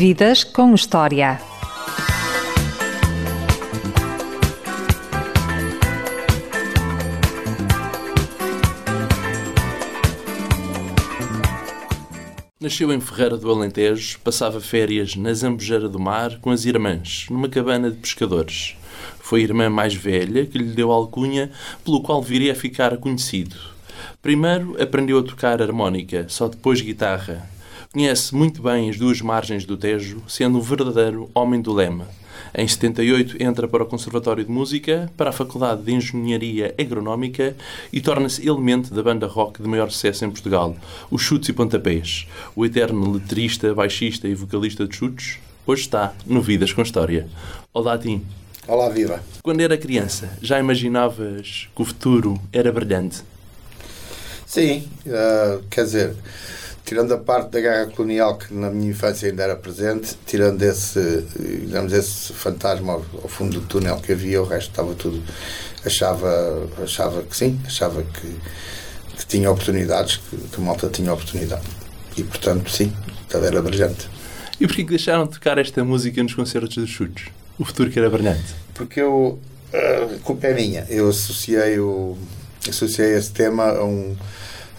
Vidas com História. Nasceu em Ferreira do Alentejo, passava férias na Zambujeira do Mar com as irmãs, numa cabana de pescadores. Foi a irmã mais velha que lhe deu alcunha, pelo qual viria a ficar conhecido. Primeiro aprendeu a tocar harmónica, só depois guitarra. Conhece muito bem as duas margens do Tejo, sendo um verdadeiro homem do lema. Em 78 entra para o Conservatório de Música, para a Faculdade de Engenharia Agronómica e torna-se elemento da banda rock de maior sucesso em Portugal, os Chutes e Pontapés. O eterno letrista, baixista e vocalista de Chutes, hoje está no Vidas com História. Olá, Tim. Olá, viva. Quando era criança, já imaginavas que o futuro era brilhante? Sim, uh, quer dizer, tirando a parte da guerra colonial que na minha infância ainda era presente, tirando esse, digamos, esse fantasma ao, ao fundo do túnel que havia, o resto estava tudo. Achava, achava que sim, achava que, que tinha oportunidades, que, que a malta tinha oportunidade. E portanto, sim, estava era brilhante. E porquê que deixaram de tocar esta música nos concertos dos chutes? O futuro que era brilhante? Porque eu, a culpa é minha, eu associei, o, associei esse tema a um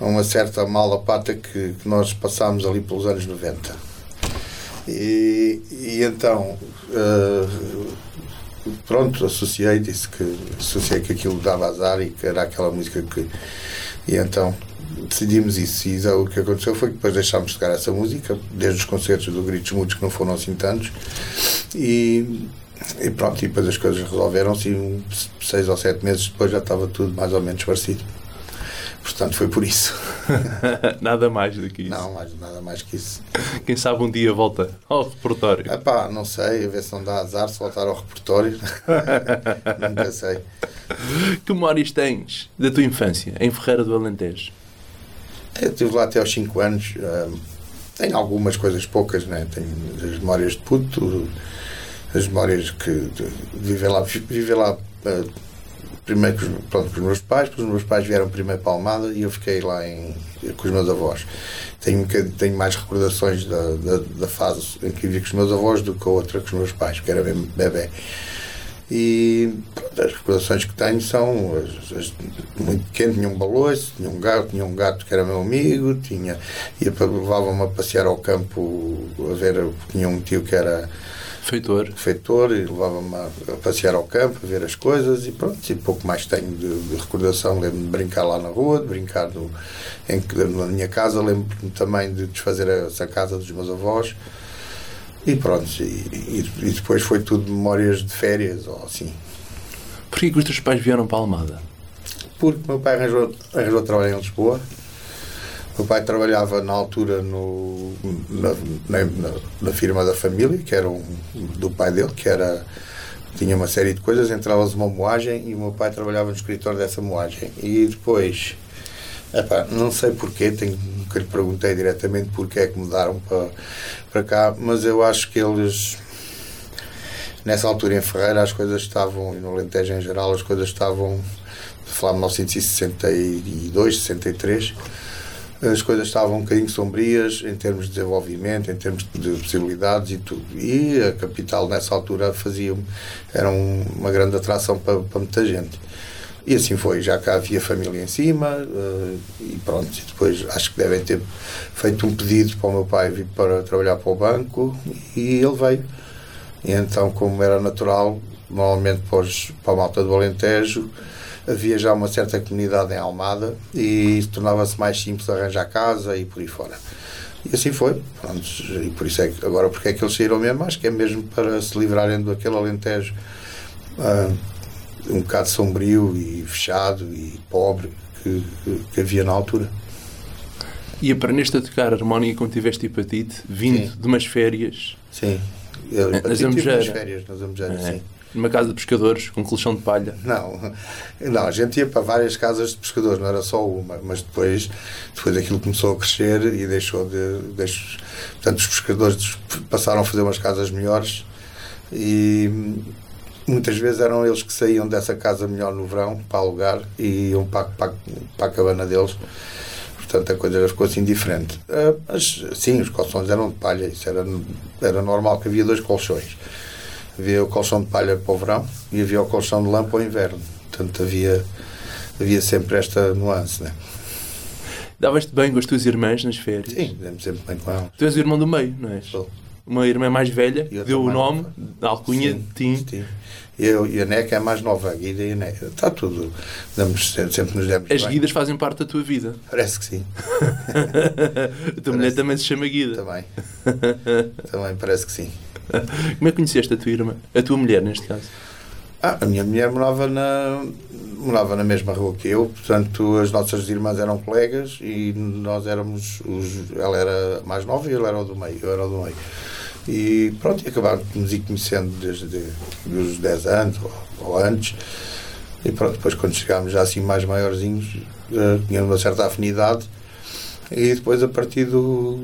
a uma certa mala pata que, que nós passámos ali pelos anos 90. E, e então, uh, pronto, associei, disse que associei que aquilo dava azar e que era aquela música que. E então decidimos isso. E o que aconteceu foi que depois deixámos de tocar essa música, desde os concertos do Gritos Mudos, que não foram assim tantos, e, e pronto, e depois as coisas resolveram-se e seis ou sete meses depois já estava tudo mais ou menos parecido. Portanto, foi por isso. nada mais do que isso. Não, mais, nada mais que isso. Quem sabe um dia volta ao repertório. Epá, não sei, a ver se não dá azar se voltar ao repertório. Nunca sei. Que memórias tens da tua infância em Ferreira do Alentejo? Eu estive lá até aos 5 anos. Uh, tenho algumas coisas poucas, né? tenho as memórias de puto, as memórias que de viver lá, viver lá uh, primeiro com os, pronto, com os meus pais, depois os meus pais vieram primeiro para Almada e eu fiquei lá em, com os meus avós. Tenho, tenho mais recordações da, da, da, fase em que vivi com os meus avós do que a outra com os meus pais, porque era bem bebê. E pronto, as recordações que tenho são as, as, muito pequeno, tinha um baloiço, tinha um gato, tinha um gato que era meu amigo, tinha, levava-me a passear ao campo a ver, tinha um tio que era Feitor. Feitor, e levava-me a, passear ao campo, a ver as coisas e pronto, e pouco mais tenho de, de recordação. Lembro-me de brincar lá na rua, de brincar no, em, na minha casa, lembro-me também de desfazer essa casa dos meus avós. E pronto, e, e, e, depois foi tudo memórias de férias ou assim. Porquê que os teus pais vieram para a Almada? Porque meu pai arranjou, arranjou trabalho em Lisboa meu pai trabalhava na altura no, na, na, na firma da família, que era um, do pai dele, que era tinha uma série de coisas, entre elas uma moagem, e o meu pai trabalhava no escritório dessa moagem. E depois, epá, não sei porquê, tenho, nunca lhe perguntei diretamente porque é que mudaram para, para cá, mas eu acho que eles, nessa altura em Ferreira, as coisas estavam, e no Alentejo em geral, as coisas estavam, de 1962, 63 as coisas estavam um bocadinho sombrias em termos de desenvolvimento, em termos de possibilidades e tudo. E a capital nessa altura fazia era uma grande atração para, para muita gente. E assim foi, já cá havia família em cima uh, e pronto. E depois acho que devem ter feito um pedido para o meu pai vir para trabalhar para o banco e ele veio. E então, como era natural, normalmente para, os, para a malta do Alentejo, havia já uma certa comunidade em Almada e tornava-se mais simples arranjar casa e por aí fora. E assim foi. Pronto, e por isso é que agora porque é que eles saíram mesmo? Acho que é mesmo para se livrarem daquele Alentejo uh, um bocado sombrio e fechado e pobre que, que havia na altura. E aprendeste a tocar harmónica quando tiveste hepatite, vindo sim. de umas férias? Sim. Eu, nas férias, nas é. sim numa casa de pescadores com colchão de palha? Não, não, a gente ia para várias casas de pescadores, não era só uma, mas depois, depois aquilo começou a crescer e deixou de. Deixou, portanto, os pescadores passaram a fazer umas casas melhores e muitas vezes eram eles que saíam dessa casa melhor no verão para alugar e iam para, para, para a cabana deles. portanto a coisa ficou assim diferente. Uh, mas sim, os colchões eram de palha, isso era, era normal que havia dois colchões. Havia o colchão de palha para o verão e havia o colchão de lã para o inverno. Portanto havia, havia sempre esta nuance, né? Davas-te bem com as tuas irmãs nas férias? Sim, demos sempre bem com elas. Tu és o irmão do meio, não és? Sou. Uma irmã mais velha, E outra deu o nome, a alcunha, Tim. sim. Eu e a Neca é a mais nova, a Guida e a Neca. Está tudo. Damos, sempre, nos demos As bem. guidas fazem parte da tua vida. Parece que sim. a tua mulher também se chama Guida. Também. Também parece que sim. Como é que conheceste a tua irmã? A tua mulher, neste caso? Ah, a minha mulher morava na, morava na mesma rua que eu, portanto as nossas irmãs eram colegas e nós éramos os, ela era mais nova e ele era o do meio, eu era o do meio. E pronto, de nos ir conhecendo desde os 10 anos ou, ou antes. E pronto, depois quando chegámos já assim mais maiorzinhos, eh, tínhamos uma certa afinidade. E depois a partir do,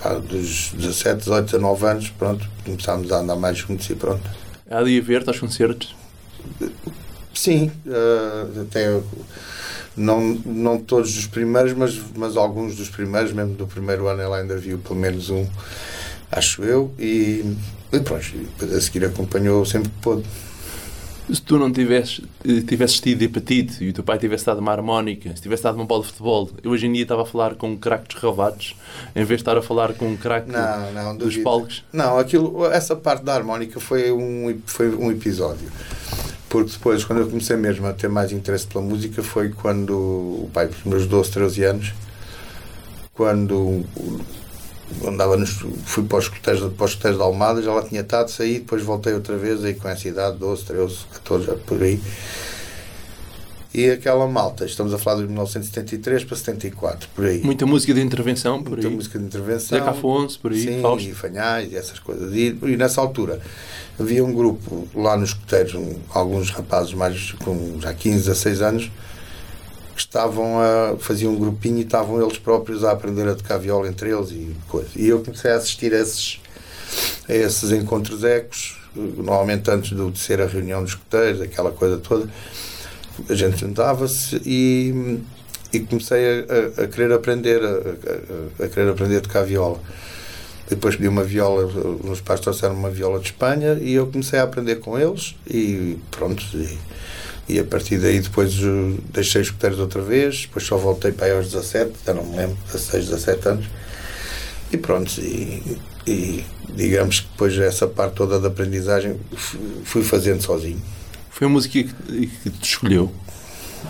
pá, dos 17, 18, 19 anos, pronto, começámos a andar mais e pronto. Há de ver-te aos concertos? Sim, eh, até não, não todos os primeiros, mas, mas alguns dos primeiros, mesmo do primeiro ano ela ainda viu pelo menos um, acho eu, e, e pronto, a seguir acompanhou sempre que pôde. Se tu não tivesses, eh, tivesses tido hepatite e o teu pai tivesse dado uma harmónica, se tivesse dado uma bola de futebol, eu hoje em dia estava a falar com um craque dos ravados, em vez de estar a falar com um craque Não, não, dos duvido. palcos. Não, aquilo, essa parte da harmónica foi um, foi um episódio. Porque depois, quando eu comecei mesmo a ter mais interesse pela música, foi quando o pai, pelos meus 12, 13 anos, quando andava nos, fui para os escuteiros, para os escuteiros de Almada, já lá tinha estado, saí, depois voltei outra vez, aí com essa idade, 12, 13, 14, já por aí. E aquela malta, estamos a falar de 1973 para 74, por aí. Muita música de intervenção, por Muita aí. música de intervenção. Zeca Afonso, por aí, Sim, Fausto. e Fanhais e essas coisas. E, e nessa altura havia um grupo lá nos escuteiros, um, alguns rapazes mais com já 15, 16 anos, que estavam a fazer um grupinho e estavam eles próprios a aprender a tocar viola entre eles e coisa. E eu comecei a assistir a esses, a esses encontros ecos, normalmente antes de ser a reunião dos escuteiros, aquela coisa toda. A gente juntava-se e, e comecei a, a- a querer aprender a, a- a querer aprender a tocar viola. Depois pedi uma viola, os pais trouxeram uma viola de Espanha e eu comecei a aprender com eles e pronto. E, e a partir daí depois deixei os escuteiros outra vez, depois só voltei para aí aos 17, já não me lembro, 16, 17 anos. E pronto, e, e digamos que depois essa parte toda da aprendizagem fui- fazendo sozinho. Foi a música que, que te escolheu.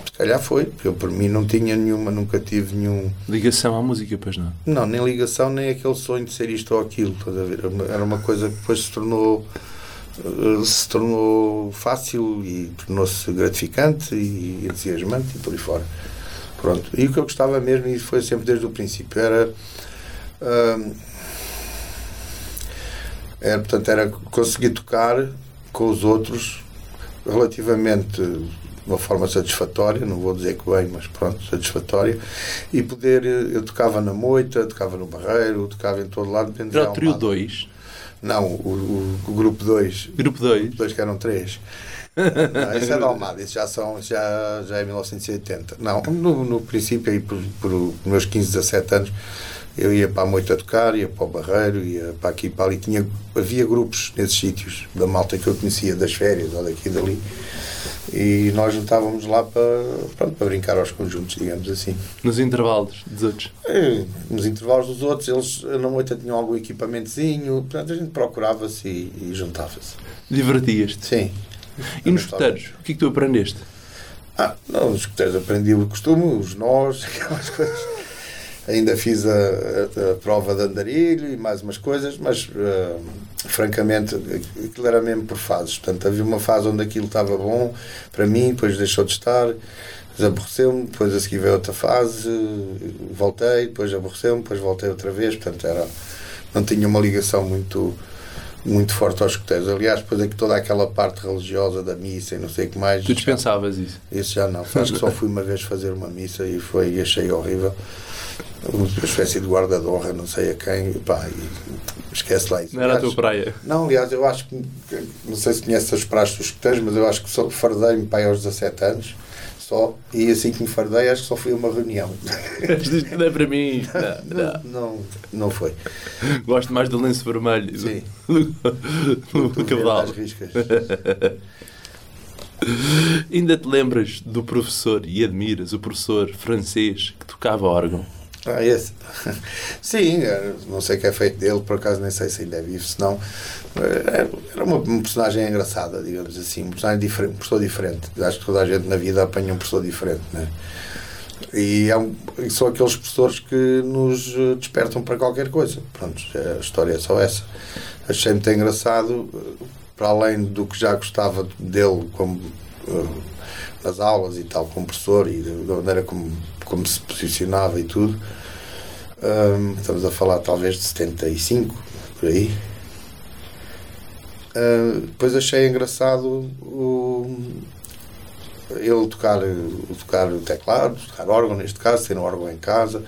Se calhar foi, porque eu por mim não tinha nenhuma, nunca tive nenhum. Ligação à música, pois não. Não, nem ligação, nem aquele sonho de ser isto ou aquilo. Estás a ver? Era uma- coisa que depois se tornou se tornou fácil e tornou-se gratificante e entusiasmante e por aí fora. Pronto. E o que eu gostava mesmo, e foi sempre desde o princípio, era. hum, era, portanto, era conseguir tocar com os outros relativamente de uma forma satisfatória, não vou dizer que bem, mas pronto, satisfatória, e poder, eh, eu tocava na moita, tocava no barreiro, tocava em todo lado, Era o trio Almada. 2. Não, o, o, o grupo 2, Grupo 2. dois que eram três. Não, isso é da Almada, isso já, são, isso já, já é 1980. Não, no, no princípio, aí por, por meus 15, 17 anos, eu ia para a moita tocar, ia para o barreiro, ia para aqui e para ali. Tinha, havia grupos nesses sítios, da malta que eu conhecia, das férias ou daqui e dali. E nós juntávamos lá para, pronto, para brincar aos conjuntos, digamos assim. Nos intervalos dos outros. Eh, Nos intervalos dos outros, eles na moita tinham algum equipamentozinho, portanto a gente procurava-se e, e juntava-se. Divertias-te. Sim. E nos escuteiros, o que é que tu aprendeste? Ah, não, os escuteiros aprendi o costume, os nós, aquelas coisas. Ainda fiz a, a- a prova de andarilho e mais umas coisas, mas ah, francamente aquilo era mesmo por fases. Portanto, havia uma fase onde aquilo estava bom para mim, depois deixou de estar, depois aborreceu-me, depois a seguir veio outra fase, voltei, depois aborreceu-me, depois voltei outra vez. Portanto, era, não tinha uma ligação muito muito forte aos escuteiros. Aliás, depois é que toda aquela parte religiosa da missa e não sei o que mais. Tu dispensavas isso. Isso já não. Acho que só fui uma vez fazer uma missa e foi e achei horrível. Uma espécie de guarda de honra, não sei a quem. E, pá, e esquece lá isso. Não era a tua praia. Não, aliás, eu acho que. Não sei se conheces as praxes dos escuteiros, mas eu acho que só fardei-me pai aos 17 anos. só. E assim que me fardei, acho que só fui a uma reunião. Isto não é para mim. Não, não. Não, não foi. Gosto mais do lenço vermelho Sim. do, do, do cavalo. As riscas. Ainda te lembras do professor e admiras o professor francês que tocava órgão? Ah, esse. Sim, eh, não sei o que é feito dele, por acaso nem sei se ainda é vivo, senão. eh, Era uma, uma personagem engraçada, digamos assim, um personagem diferente, um professor diferente. Acho que toda a gente na vida apanha um professor diferente, né? E, é um, e são aqueles professores que nos eh, despertam para qualquer coisa. Pronto, a história é só essa. Achei muito engraçado, eh, para além do que já gostava dele como eh, nas aulas e tal, como professor e da maneira como, como se posicionava e tudo. Hum, estamos a falar talvez de 75, por aí. Uh, depois achei engraçado o, ele tocar, o tocar o teclado, tocar órgão neste caso, ter um órgão em casa,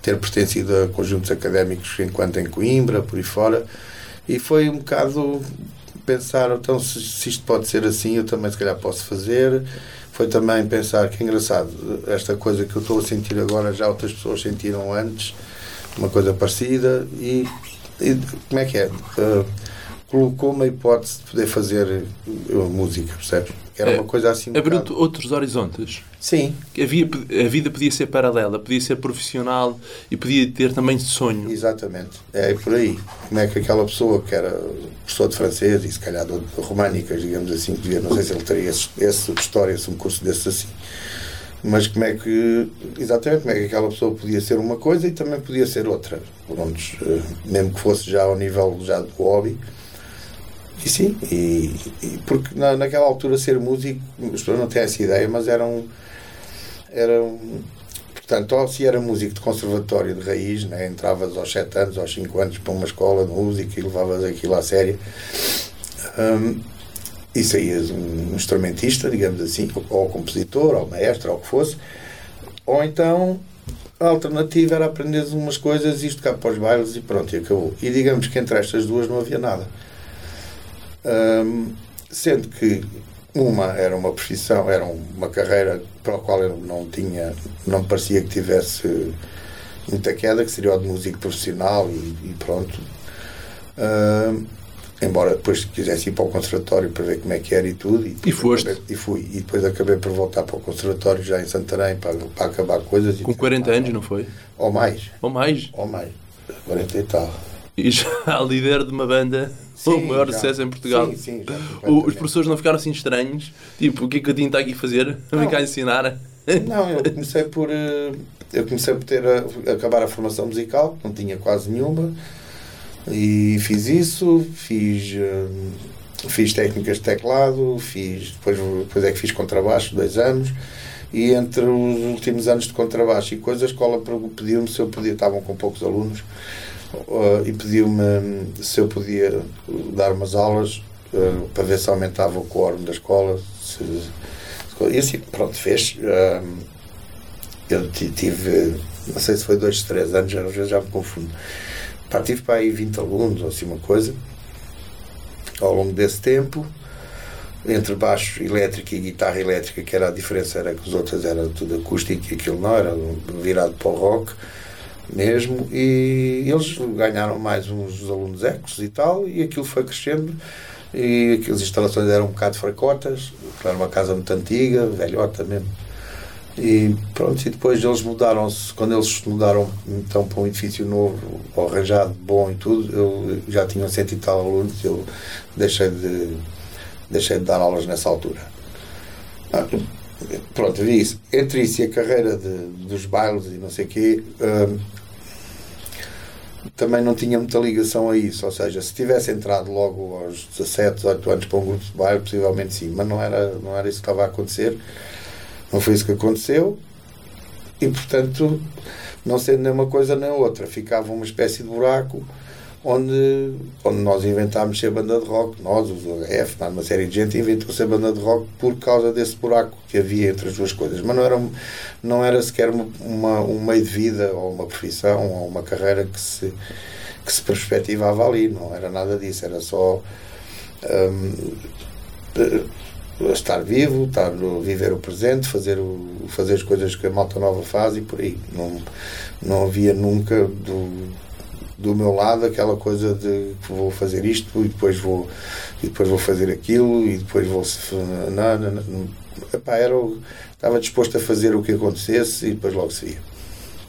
ter pertencido a conjuntos académicos enquanto em Coimbra, por aí fora. E foi um bocado pensar, então se, se isto pode ser assim, eu também se calhar posso fazer. Foi também pensar que é engraçado, esta coisa que eu estou a sentir agora já outras pessoas sentiram antes, uma coisa parecida, e, e como é que é? Uh, colocou-me a hipótese de poder fazer uh, música, percebes? Era uma coisa assim. um Abriu-te outros horizontes. Sim, Havia, a vida podia ser paralela, podia ser profissional e podia ter também sonho. exatamente. É por aí. Como é que aquela pessoa que era professor de francês e se calhar de românicas, digamos assim, devia, não sei se ele teria esse, esse história, se um curso desses assim. Mas como é que, exatamente, como é que aquela pessoa podia ser uma coisa e também podia ser outra. Pronto, eh, mesmo que fosse já ao nível já do hobby. E sim, e, e porque na, naquela altura ser músico, as pessoas não têm essa ideia, mas era um. Era um portanto, ou se era músico de conservatório de raiz, né, entravas aos 7 anos, aos 5 anos para uma escola de música e levavas aquilo à sério. Hum, e saías um instrumentista, digamos assim, ou compositor, ou maestro, ou o que fosse, ou então a alternativa era aprenderes umas coisas e tocar para os bailes e pronto, e acabou. E digamos que entre estas duas não havia nada. Hum, sendo que uma era uma profissão, era uma carreira para a qual eu não tinha, não me parecia que tivesse muita queda, que seria o de músico profissional e, e pronto. Hum, embora depois quisesse ir para o conservatório para ver como é que era e tudo. depois E foste? acabei- e fui. E depois acabei por voltar para o conservatório já em Santarém para, para acabar coisas. e- Com 40 anos, não foi? Ou mais. Ou mais. Ou mais. 40 e tal. E já líder de uma banda, o Sim, maior já. sucesso em Portugal. Sim, sim, já, O- Os professores não ficaram assim estranhos? Tipo, o que é que eu tinha está aqui a fazer? Não. vir cá ensinar? Não, eu comecei por. eh, Eu comecei por ter a, acabar a formação musical, não tinha quase nenhuma, e fiz isso, fiz, eh, fiz técnicas de teclado, fiz, depois, depois é que fiz contrabaixo, dois anos, e entre os últimos anos de contrabaixo e coisas, a escola pediu-me se eu podia, estavam com poucos alunos, eh, e pediu-me se eu podia dar umas aulas eh, para ver se aumentava o quórum da escola. Se, e assim, pronto, fez. Hum, eu ti- tive, não sei se foi dois, três anos, às vezes já me confundo. Pá, tive para aí 20 alunos, ou assim uma coisa, ao longo desse tempo, entre baixo elétrico e guitarra elétrica, que era a diferença, era que os outros era tudo acústico e aquilo não, era virado para o rock mesmo, e eles ganharam mais uns alunos ecos e tal, e aquilo foi crescendo, e aquelas instalações eram um bocado fracotas, era uma casa muito antiga, velhota mesmo. E pronto, e depois eles mudaram-se, quando eles mudaram então para um edifício novo, arranjado, bom e tudo, eu já tinham cento e tal alunos, eu deixei de, deixei de dar aulas nessa altura. Pronto, vi isso. Entre isso e a carreira de, dos bailes e não sei o quê, hum, também não tinha muita ligação a isso. Ou seja, se tivesse entrado logo aos 17, 18 anos para um grupo de baile, possivelmente sim, mas não era, não era isso que estava a acontecer. Não foi isso que aconteceu. E portanto, não sendo nem uma coisa nem outra, ficava uma espécie de buraco onde, onde nós inventámos ser banda de rock. Nós, os HF, uma série de gente inventou ser banda de rock por causa desse buraco que havia entre as duas coisas. Mas não era, não era sequer uma, um meio de vida ou uma profissão ou uma carreira que se, que se perspectivava ali. Não era nada disso, era só. hum, estar vivo, estar viver o presente, fazer, o, fazer as coisas que a malta nova faz e por aí. Não, não havia nunca do, do meu lado aquela coisa de que vou fazer isto e depois vou, e depois vou fazer aquilo e depois vou. Não, não, não. Epá, era, estava disposto a fazer o que acontecesse e depois logo se via.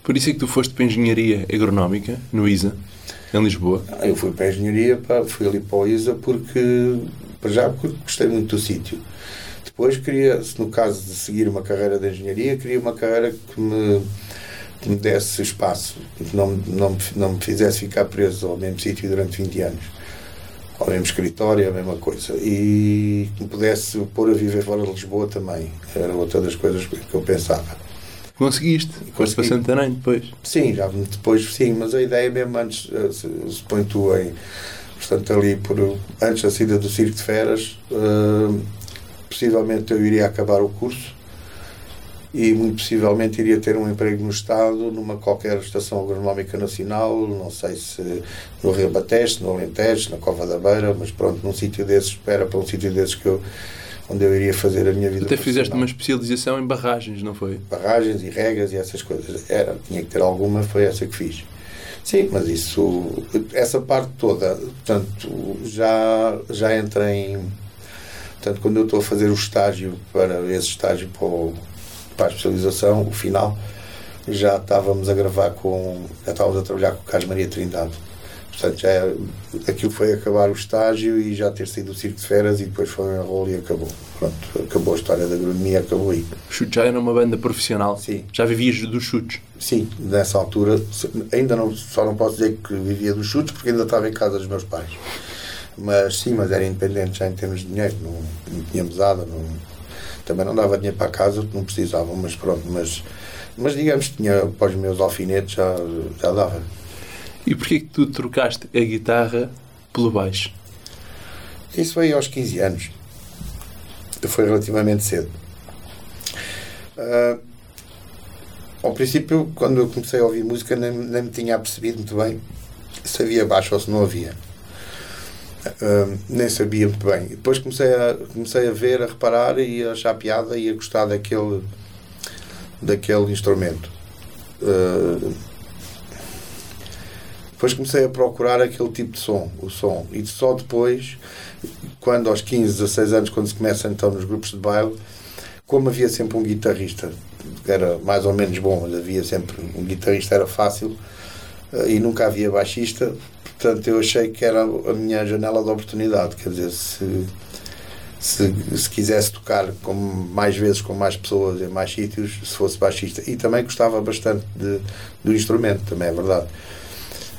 Por isso é que tu foste para a Engenharia Agronómica, no ISA, em Lisboa? Eu fui para a Engenharia, pá, fui ali para o ISA porque, para já, porque gostei muito do sítio. Depois queria, no caso de seguir uma carreira de Engenharia, queria uma carreira que me, que me desse espaço, que não, não, não me fizesse ficar preso ao mesmo sítio durante 20 anos. Ao mesmo escritório, a mesma coisa. E que me pudesse pôr a viver fora de Lisboa também. Era outra das coisas que eu pensava. Conseguiste? Foste para Santarém depois? Sim, já depois, sim, mas a ideia mesmo antes, eh, põe tu em, portanto, ali por, antes da saída do Circo de Feras, uh, possivelmente eu iria acabar o curso e muito possivelmente iria ter um emprego no Estado, numa qualquer estação agronómica nacional, não sei se no Rio Bateste, no Alentejo, na Cova da Beira, mas pronto, num sítio desses, espera para um sítio desses que eu onde eu iria fazer a minha vida. Até fizeste uma especialização em barragens, não foi? Barragens e regas e essas coisas. Era, tinha que ter alguma, foi essa que fiz. Sim, mas isso, essa parte toda, portanto, já, já entra em. Portanto, quando eu estou a fazer o estágio para esse estágio para, o, para a especialização, o final, já estávamos a gravar com. Já estávamos a trabalhar com o Carlos Maria Trindade Portanto, já é, aquilo foi acabar o estágio e já ter sido o Circo de Feras e depois foi um rolo e acabou. Pronto, acabou a história da agronomia, acabou aí. O Chute já era uma banda profissional? Sim. Já vivias dos chutes? Sim, nessa altura. Ainda não, só não posso dizer que vivia dos chutes porque ainda estava em casa dos meus pais. Mas sim, mas era independente já em termos de dinheiro, não, não tinha mesada, não, também não dava dinheiro para casa, não precisavam, mas pronto, mas, mas digamos que tinha para os meus alfinetes já, já dava. E porquê que tu trocaste a guitarra pelo baixo? Isso foi aos 15 anos. Foi relativamente cedo. Uh, ao princípio, quando eu comecei a ouvir música, nem, nem me tinha percebido muito bem se havia baixo ou se não havia. Nem sabia muito bem. Depois comecei a, comecei a ver, a reparar e a achar piada e a gostar daquele, daquele instrumento. Uh, depois comecei a procurar aquele tipo de som, o som. E só depois, quando aos 15, 16 anos, quando se começa então nos grupos de baile, como havia sempre um guitarrista, era mais ou menos bom, mas havia sempre um guitarrista, era fácil, eh, e nunca havia baixista, portanto eu achei que era a minha janela de oportunidade, quer dizer, se, se, se quisesse tocar com mais vezes com mais pessoas em mais sítios, se fosse baixista. E também gostava bastante de, do instrumento, também é verdade.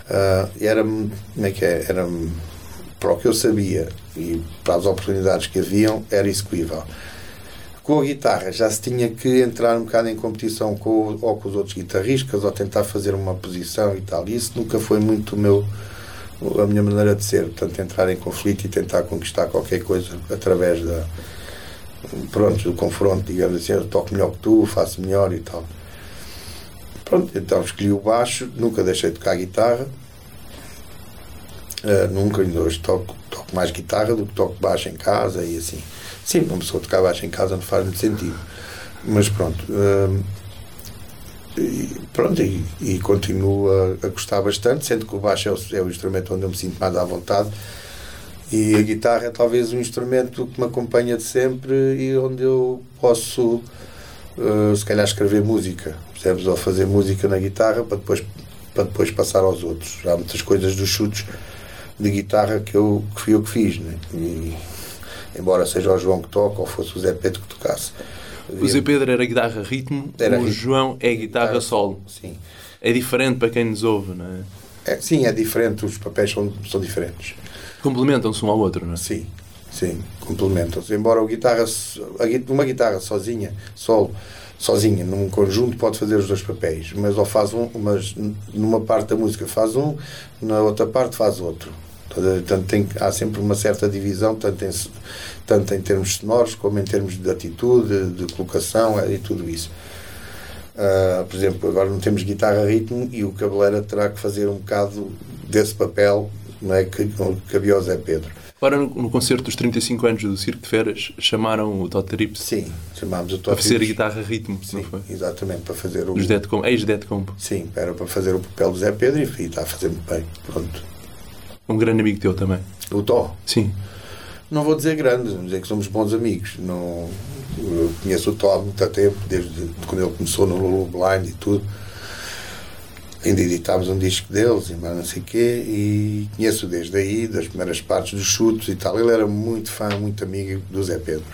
Uh, era, como é que é? Era, para o que eu sabia e para as oportunidades que haviam, era execuível. Com a guitarra já se tinha que entrar um bocado em competição com, ou com os outros guitarristas ou tentar fazer uma posição e tal. E isso nunca foi muito o meu, a minha maneira de ser. Portanto, entrar em conflito e tentar conquistar qualquer coisa através da, pronto, do confronto, digamos assim, eu toco melhor que tu, faço melhor e tal. Pronto, então escolhi o baixo, nunca deixei de tocar guitarra. Uh, nunca, ainda hoje toco, toco mais guitarra do que toco baixo em casa e assim. Sim, uma pessoa tocar baixo em casa não faz muito sentido. Mas pronto. Uh, e, pronto, e, e continuo a, a, gostar bastante, sendo que o baixo é o, é o instrumento onde eu me sinto mais à vontade. E a guitarra é talvez um instrumento que me acompanha de sempre e onde eu posso, uh, se calhar, escrever música percebes? Ou fazer música na guitarra para depois, para depois passar aos outros. Há muitas coisas dos chutes de guitarra que, eu, que fui eu que fiz, né? E, embora seja o João que toca ou fosse o Zé Pedro que tocasse. O Zé Pedro era guitarra ritmo, era o ritmo. João é guitarra, guitarra solo. Sim. É diferente para quem nos ouve, não é? é sim, é diferente, os papéis são, são diferentes. Complementam-se um ao outro, não é? Sim, sim, complementam-se. Embora a guitarra, uma guitarra sozinha, solo, sozinha, num conjunto pode fazer os dois papéis, mas ou faz um, mas numa parte da música faz um, na outra parte faz outro. Portanto, tem, há sempre uma certa divisão, tanto em, tanto em termos sonoros como em termos de atitude, de colocação e tudo isso. Uh, por exemplo, agora não temos guitarra ritmo e o cabeleira terá que fazer um bocado desse papel não é que, havia o Zé Pedro. Agora, no, no concerto dos 35 anos do Circo de Feras, chamaram o Todd Trips Sim, chamámos o para Todd fazer a Trips. guitarra ritmo, Sim, exatamente, para fazer o. Os Dead Comp, ex-Dead Comp. Sim, era para fazer o papel do Zé Pedro e está a fazer muito bem. Pronto. Um grande amigo teu também. O Tó. Sim. Não vou dizer grande, vou dizer que somos bons amigos. Não, eu conheço o Tó há muito tempo, desde quando ele começou no Lulu Blind e tudo. Ainda editámos um disco deles e mais não sei o quê. E conheço desde aí, das primeiras partes dos chutes e tal. Ele era muito fã, muito amigo do Zé Pedro.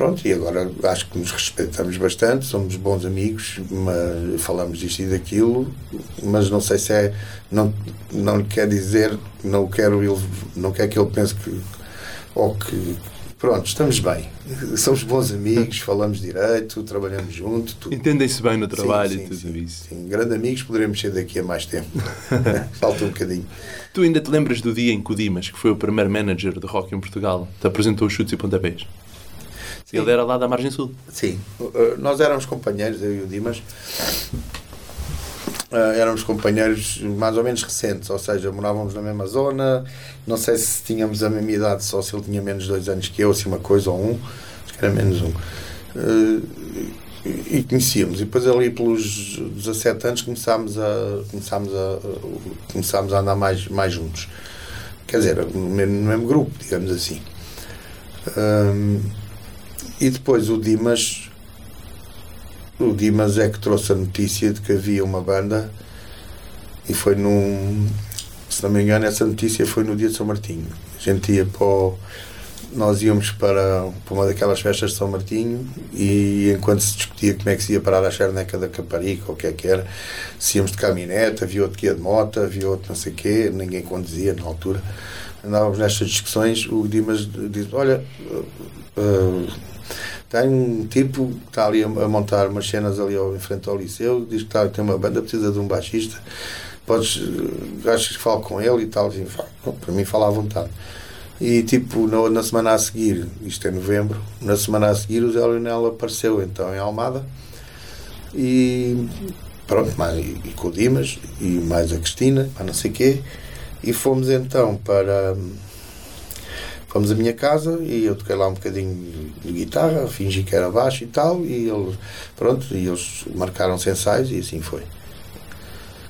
Pronto, e agora acho que nos respeitamos bastante, somos bons amigos, mas falamos disto e daquilo, mas não sei se é. Não, não lhe quer dizer, não quero não quer que ele pense que. Ou que. Pronto, estamos bem. Somos bons amigos, falamos direito, trabalhamos junto. Entendem-se bem no trabalho Sim, e sim, tudo sim, isso. sim. Grande amigos, poderemos ser daqui a mais tempo. Falta um bocadinho. Tu ainda te lembras do dia em que o Dimas, que foi o primeiro manager de rock em Portugal, te apresentou os chutes e pontapés? Ele era lá da Margem Sul. Sim, Uh, nós éramos companheiros, eu e o Dimas. Uh, éramos companheiros mais ou menos recentes, ou seja, morávamos na mesma zona. Não sei se tínhamos a mesma idade, só se ele tinha menos dois anos que eu, assim uma coisa, ou um, acho que era menos um. Uh, e e conhecíamos. E depois, ali pelos 17 anos, começámos a, começámos a, começámos a andar mais, mais juntos. Quer dizer, no mesmo, no mesmo grupo, digamos assim. Um, e depois o Dimas o Dimas é que trouxe a notícia de que havia uma banda e foi num se não me engano essa notícia foi no dia de São Martinho. A gente ia para o, nós íamos para, para uma daquelas festas de São Martinho e enquanto se discutia como é que se ia parar a charneca da Caparica ou o que é que era se íamos de caminhonete, havia outro que ia de moto havia outro não sei o quê, ninguém conduzia na altura. Andávamos nestas discussões o Dimas diz, olha uh, tem um tipo que está ali a, a montar umas cenas ali ao, em frente ao liceu, diz que está, tem uma banda, precisa de um baixista, podes, uh, achas que falo com ele e tal, bom, para mim fala à vontade. E tipo, na, na semana a seguir, isto é novembro, na semana a seguir o Zé Leonel apareceu então em Almada. E pronto, mais, e, e com o Dimas e mais a Cristina, para não sei quê, e fomos então para fomos à minha casa e eu toquei lá um bocadinho de guitarra, fingi que era baixo e tal, e eles, pronto, e eles marcaram-se ensaios e assim foi.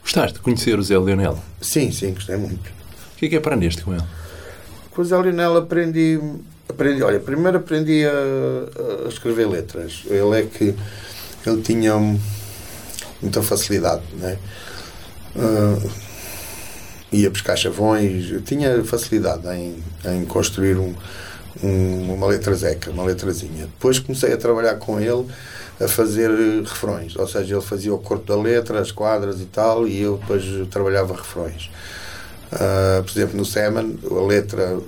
Gostaste de conhecer o Zé Leonel? Sim, sim, gostei muito. O que é que aprendeste com ele? Com o Zé Lionel aprendi, aprendi, olha, primeiro aprendi a, a escrever letras. Ele é que ele tinha muita facilidade, né? Uh, ia pescar chavões, eu tinha facilidade em, em construir um, um, uma letra zeca, uma letrazinha. Depois comecei a trabalhar com ele a fazer refrões, ou seja, ele fazia o corpo da letra, as quadras e tal, e eu depois trabalhava refrões. Uh, por exemplo, no Semen, a letra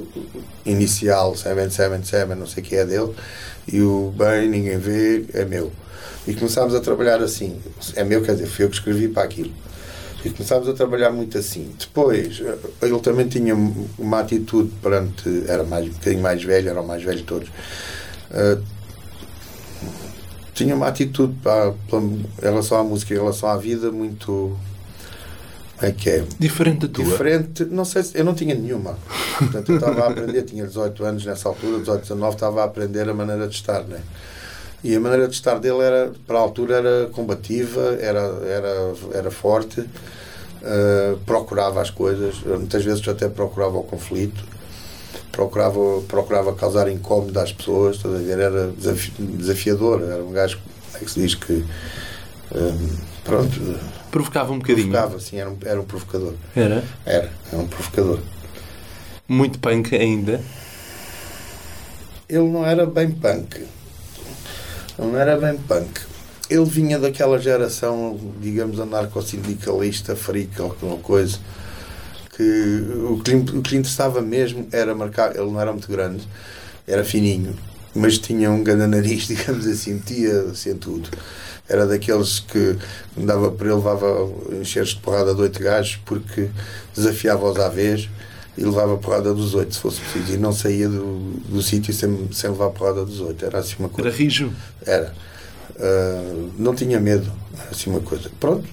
inicial, 777, não sei o que é dele, e o bem, ninguém vê, é meu. E começámos a trabalhar assim. É meu, quer dizer, fui eu que escrevi para aquilo. E começámos a trabalhar muito assim. Depois, ele também tinha uma atitude perante. Era mais, um bocadinho mais velho, era o mais velho de todos. Uh, tinha uma atitude para, para, em relação à música, em relação à vida, muito. Como é que é? Diferente da tua? Diferente, não sei se. Eu não tinha nenhuma. Portanto, eu estava a aprender, tinha 18 anos nessa altura, 18, 19, estava a aprender a maneira de estar, né? E a maneira de estar dele era, para a altura, era combativa, era, era, era forte, uh, procurava as coisas, muitas vezes até procurava o conflito, procurava, procurava causar incómodo às pessoas, estás a ver? Era desafi desafiador, era um gajo, é que se diz que. Um, pronto. Provocava um bocadinho. Provocava, sim, era um, era um provocador. Era? Era, era um provocador. Muito punk ainda? Ele não era bem punk. Ele não era bem punk. Ele vinha daquela geração, digamos, anarcossindicalista, frica, alguma coisa, que o que, lhe, o que lhe interessava mesmo era marcar. Ele não era muito grande, era fininho, mas tinha um grande nariz, digamos assim, metia-se em tudo. Era daqueles que dava para ele, levava encheres de porrada de oito gajos porque desafiava-os à vez e levava a porrada dos oito, se fosse preciso. E não saía do, do sítio sem, sem levar a porrada dos oito. Era assim uma coisa. Era rijo? Era. Uh, não tinha medo. Era assim uma coisa. Pronto.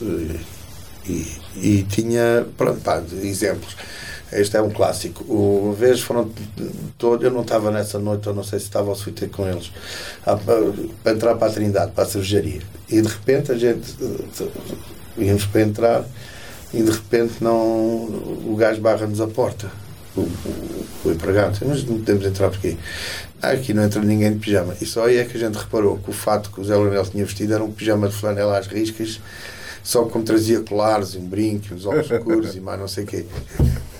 E, e tinha, pronto, pá, exemplos. Este é um clássico. Uma vez foram todos, eu não estava nessa noite, eu não sei se estava ou se fui ter com eles, para para entrar para a Trindade, para a cervejaria. E de repente a gente eh, íamos para entrar e de repente não o gajo barra-nos a porta. O, o, o empregado, mas não podemos entrar porquê? Ah, aqui não entra ninguém de pijama. E só aí é que a gente reparou que o fato que o Zé Leonel tinha vestido era um pijama de flanela às riscas, só como trazia colares, um brinco, uns óculos escuros e mais não sei o quê.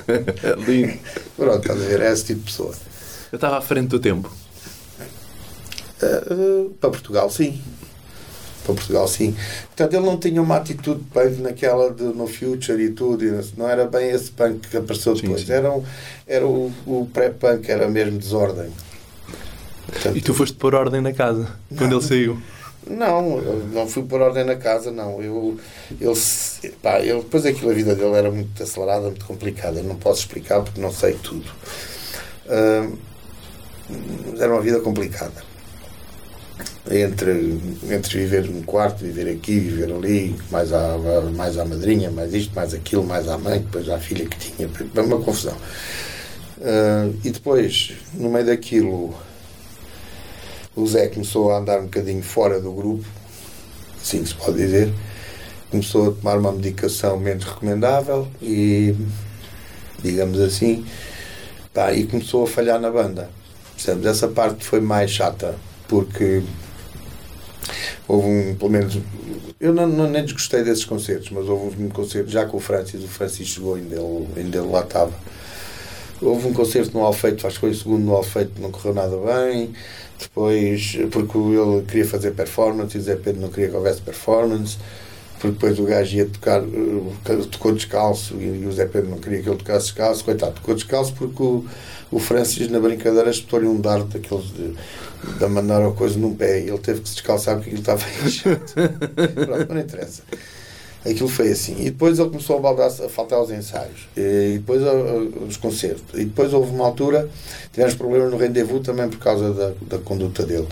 Lindo. Pronto, estás a ver? É esse tipo de pessoa. Eu estava à frente do tempo. Uh, uh, para Portugal, sim. Para Portugal, sim. Portanto, ele não tinha uma atitude punk naquela de no future e tudo. Não era bem esse punk que apareceu Sim, depois. sim. Era, um- era o, o pré-punk, era mesmo desordem. Portanto, E tu foste pôr ordem na casa quando ele saiu. Não, eu não fui por ordem na casa, não. Eu, ele, pá, ele, depois aquilo, a vida dele era muito acelerada, muito complicada. Eu não posso explicar porque não sei tudo. Mas era uma vida complicada. Entre, entre viver num quarto, viver aqui, viver ali, mais à, mais à madrinha, mais isto, mais aquilo, mais à mãe, depois à filha que tinha. Foi uma confusão. Ah, e depois, no meio daquilo, o Zé começou a andar um bocadinho fora do grupo, assim se pode dizer. Começou a tomar uma medicação menos recomendável e, digamos assim, pá, e começou a falhar na banda. Essa parte foi mais chata, porque houve um, pelo menos, eu não, não- nem desgostei desses concertos, mas houve um concerto já com o Francis, o Francis chegou, ainda ele, ainda ele lá estava. Houve um concerto no Alfeito, acho que foi o segundo no Alfeito, não correu nada bem. Depois, porque ele queria fazer performance e o Zé Pedro não queria que houvesse performance. Porque depois o gajo ia tocar, eh, tocou descalço e o Zé Pedro não queria que ele tocasse descalço. Coitado, tocou descalço porque o, o Francis, na brincadeira, espetou-lhe um dardo daqueles de, de mandar a coisa num pé ele teve que se descalçar porque ele estava inchado. Pronto, não interessa. Aquilo foi assim. E depois ele começou a, baldar, a faltar aos ensaios. E depois os concertos. E depois houve uma altura, tivemos problemas no rendezvous também por causa da, da conduta dele.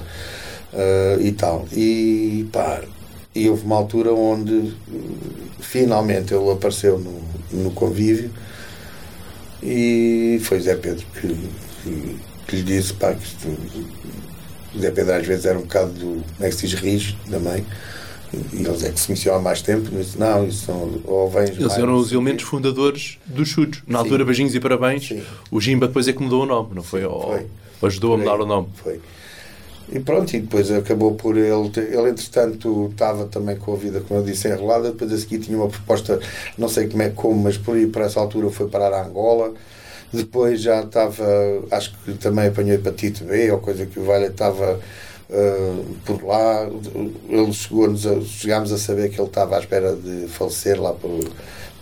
Ah, e tal. E pá, e houve uma altura onde uh, finalmente ele apareceu no, no convívio e foi Zé Pedro que, que, que lhe disse pá, que isto, Zé Pedro às vezes era um bocado do, como é que se diz, rígido também. E eles é que se conheciam há mais tempo, disse, não, isso não, ou vens Eles mais, eram os o quê." elementos fundadores dos chutes. Na Sim. altura, beijinhos e parabéns. Sim. O Jimba depois é que mudou o nome, não foi? Foi. ou ajudou a Por aí. mudar o nome. Foi. E pronto, e depois acabou por ele. ter- Ele, entretanto, estava também com a vida, como eu disse, enrolada. Depois a seguir tinha uma proposta, não sei como é como, mas por aí, por essa altura, foi parar a Angola. Depois já estava, acho que também apanhou hepatite B ou coisa que o valha estava ah, por lá. Ele chegou-nos chegámos a saber que ele estava à espera de falecer lá, por,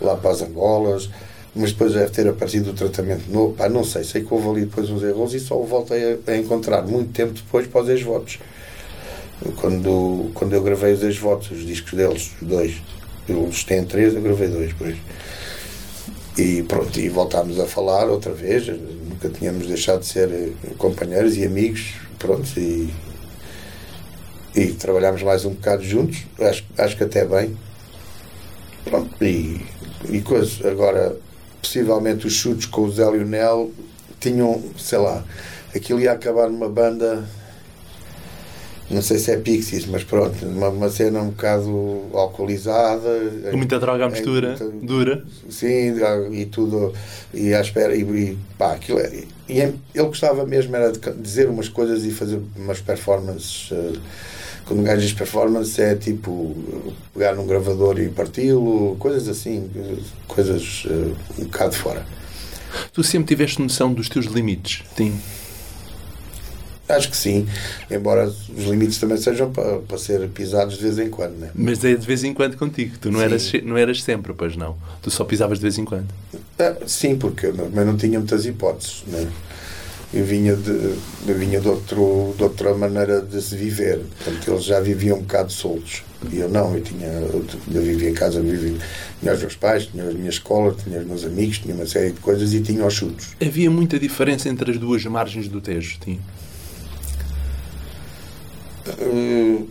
lá para as Angolas mas depois deve ter aparecido o tratamento novo. Pá, não sei, sei que houve ali depois uns erros e só o voltei a, a encontrar muito tempo depois para os ex-votos. Quando, quando eu gravei os ex-votos, os discos deles, os dois, eles têm três, eu gravei dois depois. E pronto, e voltámos a falar outra vez, nunca tínhamos deixado de ser eh, companheiros e amigos, pronto, e, e trabalhámos mais um bocado juntos, acho, acho que até bem. Pronto, e, e coisas. Agora, possivelmente os chutes com o Zé Lionel tinham, sei lá, aquilo ia acabar numa banda, não sei se é Pixies, mas pronto, uma, uma cena um bocado alcoolizada. Com muita droga à É, mistura, muita- dura. Sim, e tudo, e à espera, e, e pá, aquilo é, e ele gostava mesmo era de dizer umas coisas e fazer umas performances. eh, Quando um gajo diz performance é tipo pegar num gravador e parti-lo, coisas assim, coisas eh, um bocado fora. Tu sempre tiveste noção dos teus limites. Sim. Acho que sim, embora os limites também sejam para, para ser pisados de vez em quando, né? Mas é de vez em quando contigo. Tu não Sim. eras, não eras sempre, pois não. Tu só pisavas de vez em quando. Ah, sim, porque eu não- mas não tinha muitas hipóteses. Né? Eu vinha, de, eu vinha de, outro, de outra maneira de se viver. Portanto, eles já viviam um bocado soltos. E eu não, eu, tinha, eu vivia em casa, eu vivia, tinha os meus pais, tinha a minha escola, tinha os meus amigos, tinha uma série de coisas e tinha os chutos. Havia muita diferença entre as duas margens do Tejo. Sim. Uh,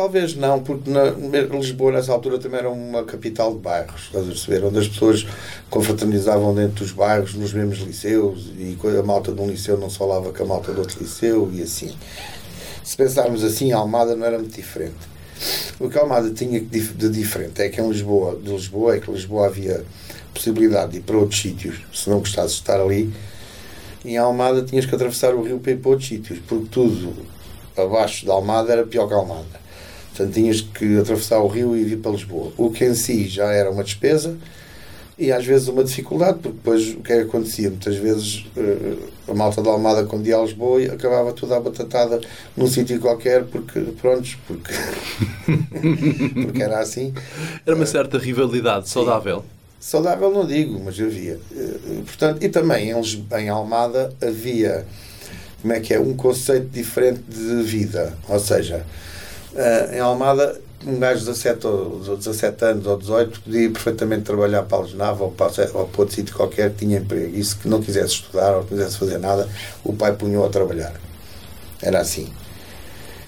Talvez não, porque na, Lisboa nessa altura também era uma capital de bairros, estás a perceber? Onde as pessoas confraternizavam dentro dos bairros, nos mesmos liceus, e a malta de um liceu não se falava com a malta de outro liceu, e assim. Se pensarmos assim, a Almada não era muito diferente. O que a Almada tinha de diferente é que em Lisboa, de Lisboa, é que Lisboa havia possibilidade de ir para outros sítios, se não gostasses de estar ali. Em Almada tinhas que atravessar o rio para ir para outros sítios, porque tudo abaixo da Almada era pior que a Almada. Portanto, tinhas que atravessar o rio e vir para Lisboa. O que em si já era uma despesa e às vezes uma dificuldade, porque depois o que é que acontecia? Muitas vezes eh, a malta da Almada, quando ia a Lisboa, acabava toda a batatada num sítio qualquer, porque, prontos, porque, porque era assim. Era uma certa rivalidade saudável. Saudável não digo, mas havia. Eh, portanto, e também em Almada havia, como é que é, um conceito diferente de vida. Ou seja, Uh, em Almada, um gajo de 17, ou, 17 anos ou 18 podia perfeitamente trabalhar para a Algenava ou para, ou para outro sítio qualquer, tinha emprego. E se não quisesse estudar ou quisesse fazer nada, o pai punhou a trabalhar. Era assim.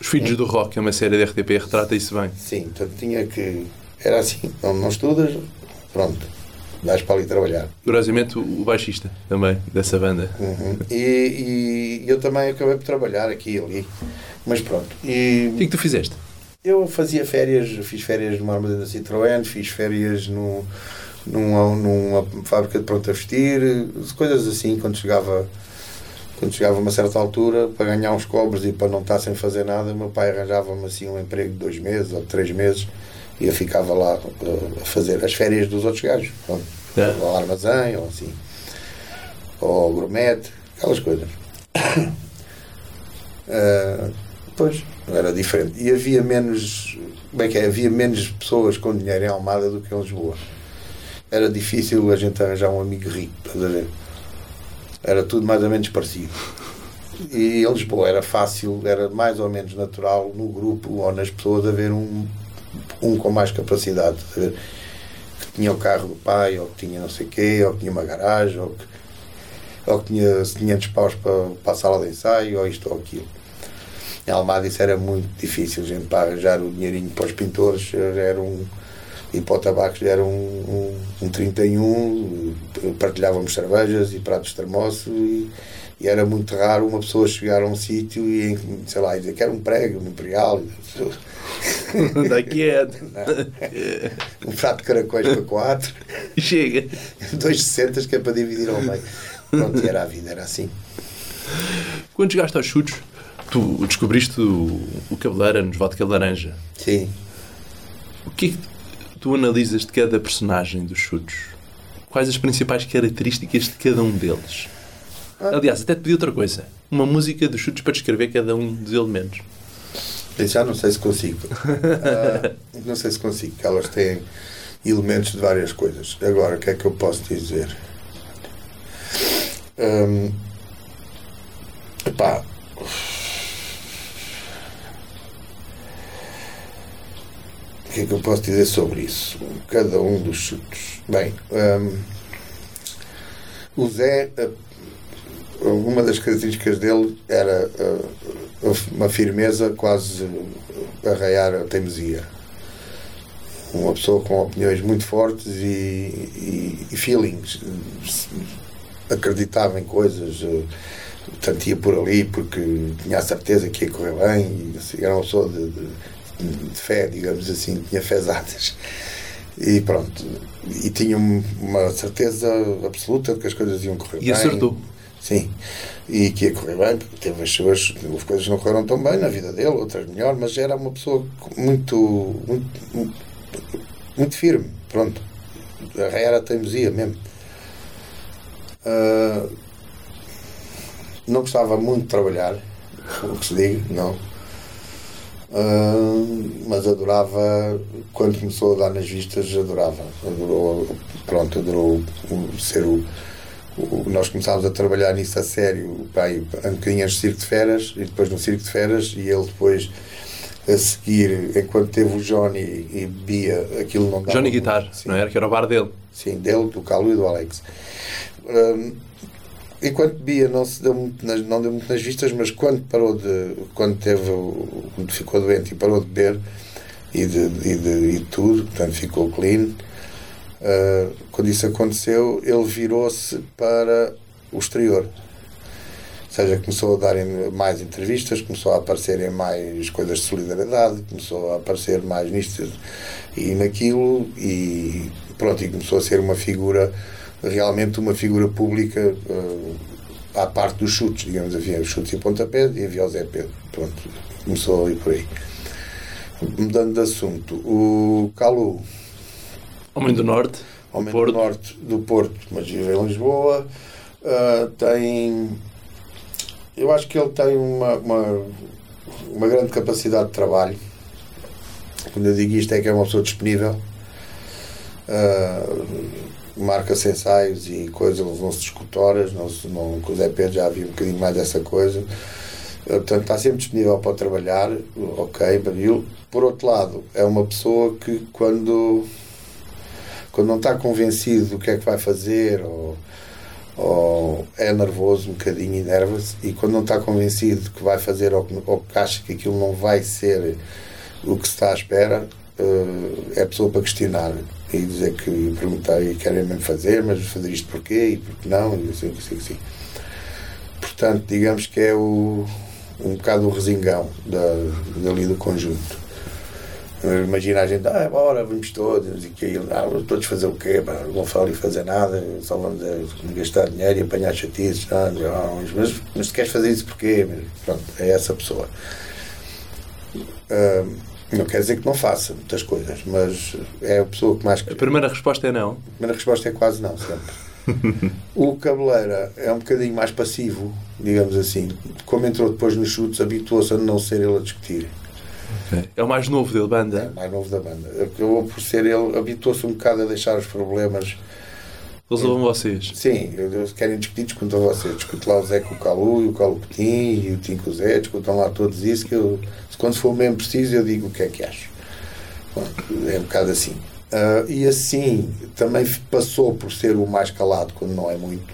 Os Filhos do Rock é uma série da RTP, retrata isso bem. Sim, portanto tinha que. Era assim, não, não estudas, pronto, vais para ali trabalhar. Curiosamente, o baixista também, dessa banda. Uhum. E, e, eu também acabei por trabalhar aqui e ali. Mas pronto. E o que é que tu fizeste? Eu fazia férias, fiz férias numa armazém da Citroën, fiz férias no, numa, numa fábrica de pronto a vestir, coisas assim, quando chegava quando chegava a uma certa altura, para ganhar uns cobres e para não estar sem fazer nada, meu pai arranjava-me assim um emprego de dois meses ou de três meses e eu ficava lá eh, a fazer as férias dos outros gajos. Pronto. É. Ou armazém, ou assim. Ou gourmet, aquelas coisas. Uh, Pois, era diferente. E havia menos. Como é que é? Havia menos pessoas com dinheiro em Almada do que em Lisboa. Era difícil a gente arranjar um amigo rico, estás a ver? Era tudo mais ou menos parecido. E em Lisboa era fácil, era mais ou menos natural no grupo ou nas pessoas haver um, um com mais capacidade? Que tinha o carro do pai, ou que tinha não sei o quê, ou que tinha uma garagem, ou que, ou que tinha 500 paus para, para a sala de ensaio, ou isto ou aquilo em Almada isso era muito difícil, gente, para arranjar o dinheirinho para os pintores, era um. E para o tabaco já era um, um, um 31, partilhávamos cervejas e pratos de termoço e, e, era muito raro uma pessoa chegar a um sítio e, sei lá, dizer que era um prego, um imperial. Daqui é. um prato de caracóis para quatro. Chega. Dois sessentas que é para dividir ao meio. Pronto, era a vida, era assim. Quando chegaste aos chutes, tu descobriste o, o Cabeleira nos Vodka Laranja. Sim. O que é que tu analisas de cada personagem dos chutes? Quais as principais características de cada um deles? Ah. Aliás, até te pedi outra coisa. Uma música dos chutes para descrever cada um dos elementos. Já não sei se consigo. uh, não sei se consigo, elas têm elementos de várias coisas. Agora, o que é que eu posso dizer? Um, epá, O que é que eu posso dizer sobre isso? Cada um dos chutes. Bem, um, o Zé, uma das características dele era uh, uma firmeza quase arraiar a teimosia. Uma pessoa com opiniões muito fortes e, e, e feelings. Acreditava em coisas, uh, tanto ia por ali porque tinha a certeza que ia correr bem. E, assim, era uma pessoa de, de de fé, digamos assim, tinha fezadas. E pronto, e tinha uma certeza absoluta de que as coisas iam correr e bem. E acertou. Sim, e que ia correr bem, porque teve as suas. As coisas não correram tão bem na vida dele, outras melhor, mas era uma pessoa muito. muito, muito firme, pronto. Era a teimosia mesmo. Uh, não gostava muito de trabalhar, o que se diga, não Uh, mas adorava, quando começou a dar nas vistas, adorava. Adorou, pronto, adorou ser o, Nós começámos a trabalhar nisso a sério, pai, um bocadinho antes do Circo de Feras, e depois no Circo de Feras, e ele depois a seguir, enquanto teve o Johnny e Bia, aquilo não dava. Johnny Guitar, não era? Que era o bar dele. Sim, dele, do Calo e do Alex. Um, enquanto bebia não se deu muito nas, não deu muito nas vistas, mas quando parou de quando teve quando ficou doente e parou de beber e de, e de, e de tudo, portanto ficou clean. ah, quando isso aconteceu, ele virou-se para o exterior. Ou seja, começou a darem mais entrevistas, começou a aparecerem mais coisas de solidariedade, começou a aparecer mais nisto e naquilo, e pronto, e começou a ser uma figura, realmente uma figura pública eh, à parte dos chutes, digamos, havia os chutes e pontapés e havia o Zé Pedro. Pronto, começou ali por aí. Mudando de assunto, o Calu, Homem do Norte. Porto. do norte do Porto, mas vive em Lisboa, ah, tem. Eu acho que ele tem uma, uma, uma grande capacidade de trabalho. Quando eu digo isto é que é uma pessoa disponível. Ah, marca-se ensaios e coisas, não se discute horas, não, se- não, com o Zé Pedro já havia um bocadinho mais dessa coisa. Ah, Portanto, está sempre disponível para trabalhar, ok, baril. Por outro lado, é uma pessoa que quando quando não está convencido do que é que vai fazer ou, ou é nervoso um bocadinho e nerva-se e quando não está convencido que vai fazer ou ou que acha que aquilo não vai ser o que se está à espera eh, é pessoa para questionar e dizer que perguntar e querem mesmo fazer mas fazer isto porquê e porque não e assim, assim, assim. portanto digamos que é o, um bocado o resingão da, dali do conjunto Imagina a gente, ah, bora, vamos todos, e que ah, todos fazer o quê? pá, Não vão falar e fazer nada, só vamos eh, gastar dinheiro e apanhar chatices, ah, não, mas, mas tu queres fazer isso porquê? Pronto, é essa pessoa. Ah, não quer dizer que não faça muitas coisas, mas é a pessoa que mais. A primeira resposta é não. A primeira resposta é quase não, sempre. o Cabeleira é um bocadinho mais passivo, digamos assim. Como entrou depois nos chutes, habituou-se a não ser ele a discutir. É o mais novo dele, É, banda. mais novo da banda. Acabou por ser ele, habituou-se um bocado a deixar os problemas. Resolvam vocês. Sim, eles querem discutir, discutam vocês. Discute lá o Zé com o Calu, e o Calu com o Tim, e o Tim com o Zé, discutam lá todos isso, que eu, se quando for mesmo preciso, eu digo o que é que acho. Bom, é um bocado assim. Ah, e assim, também passou por ser o mais calado, quando não é muito.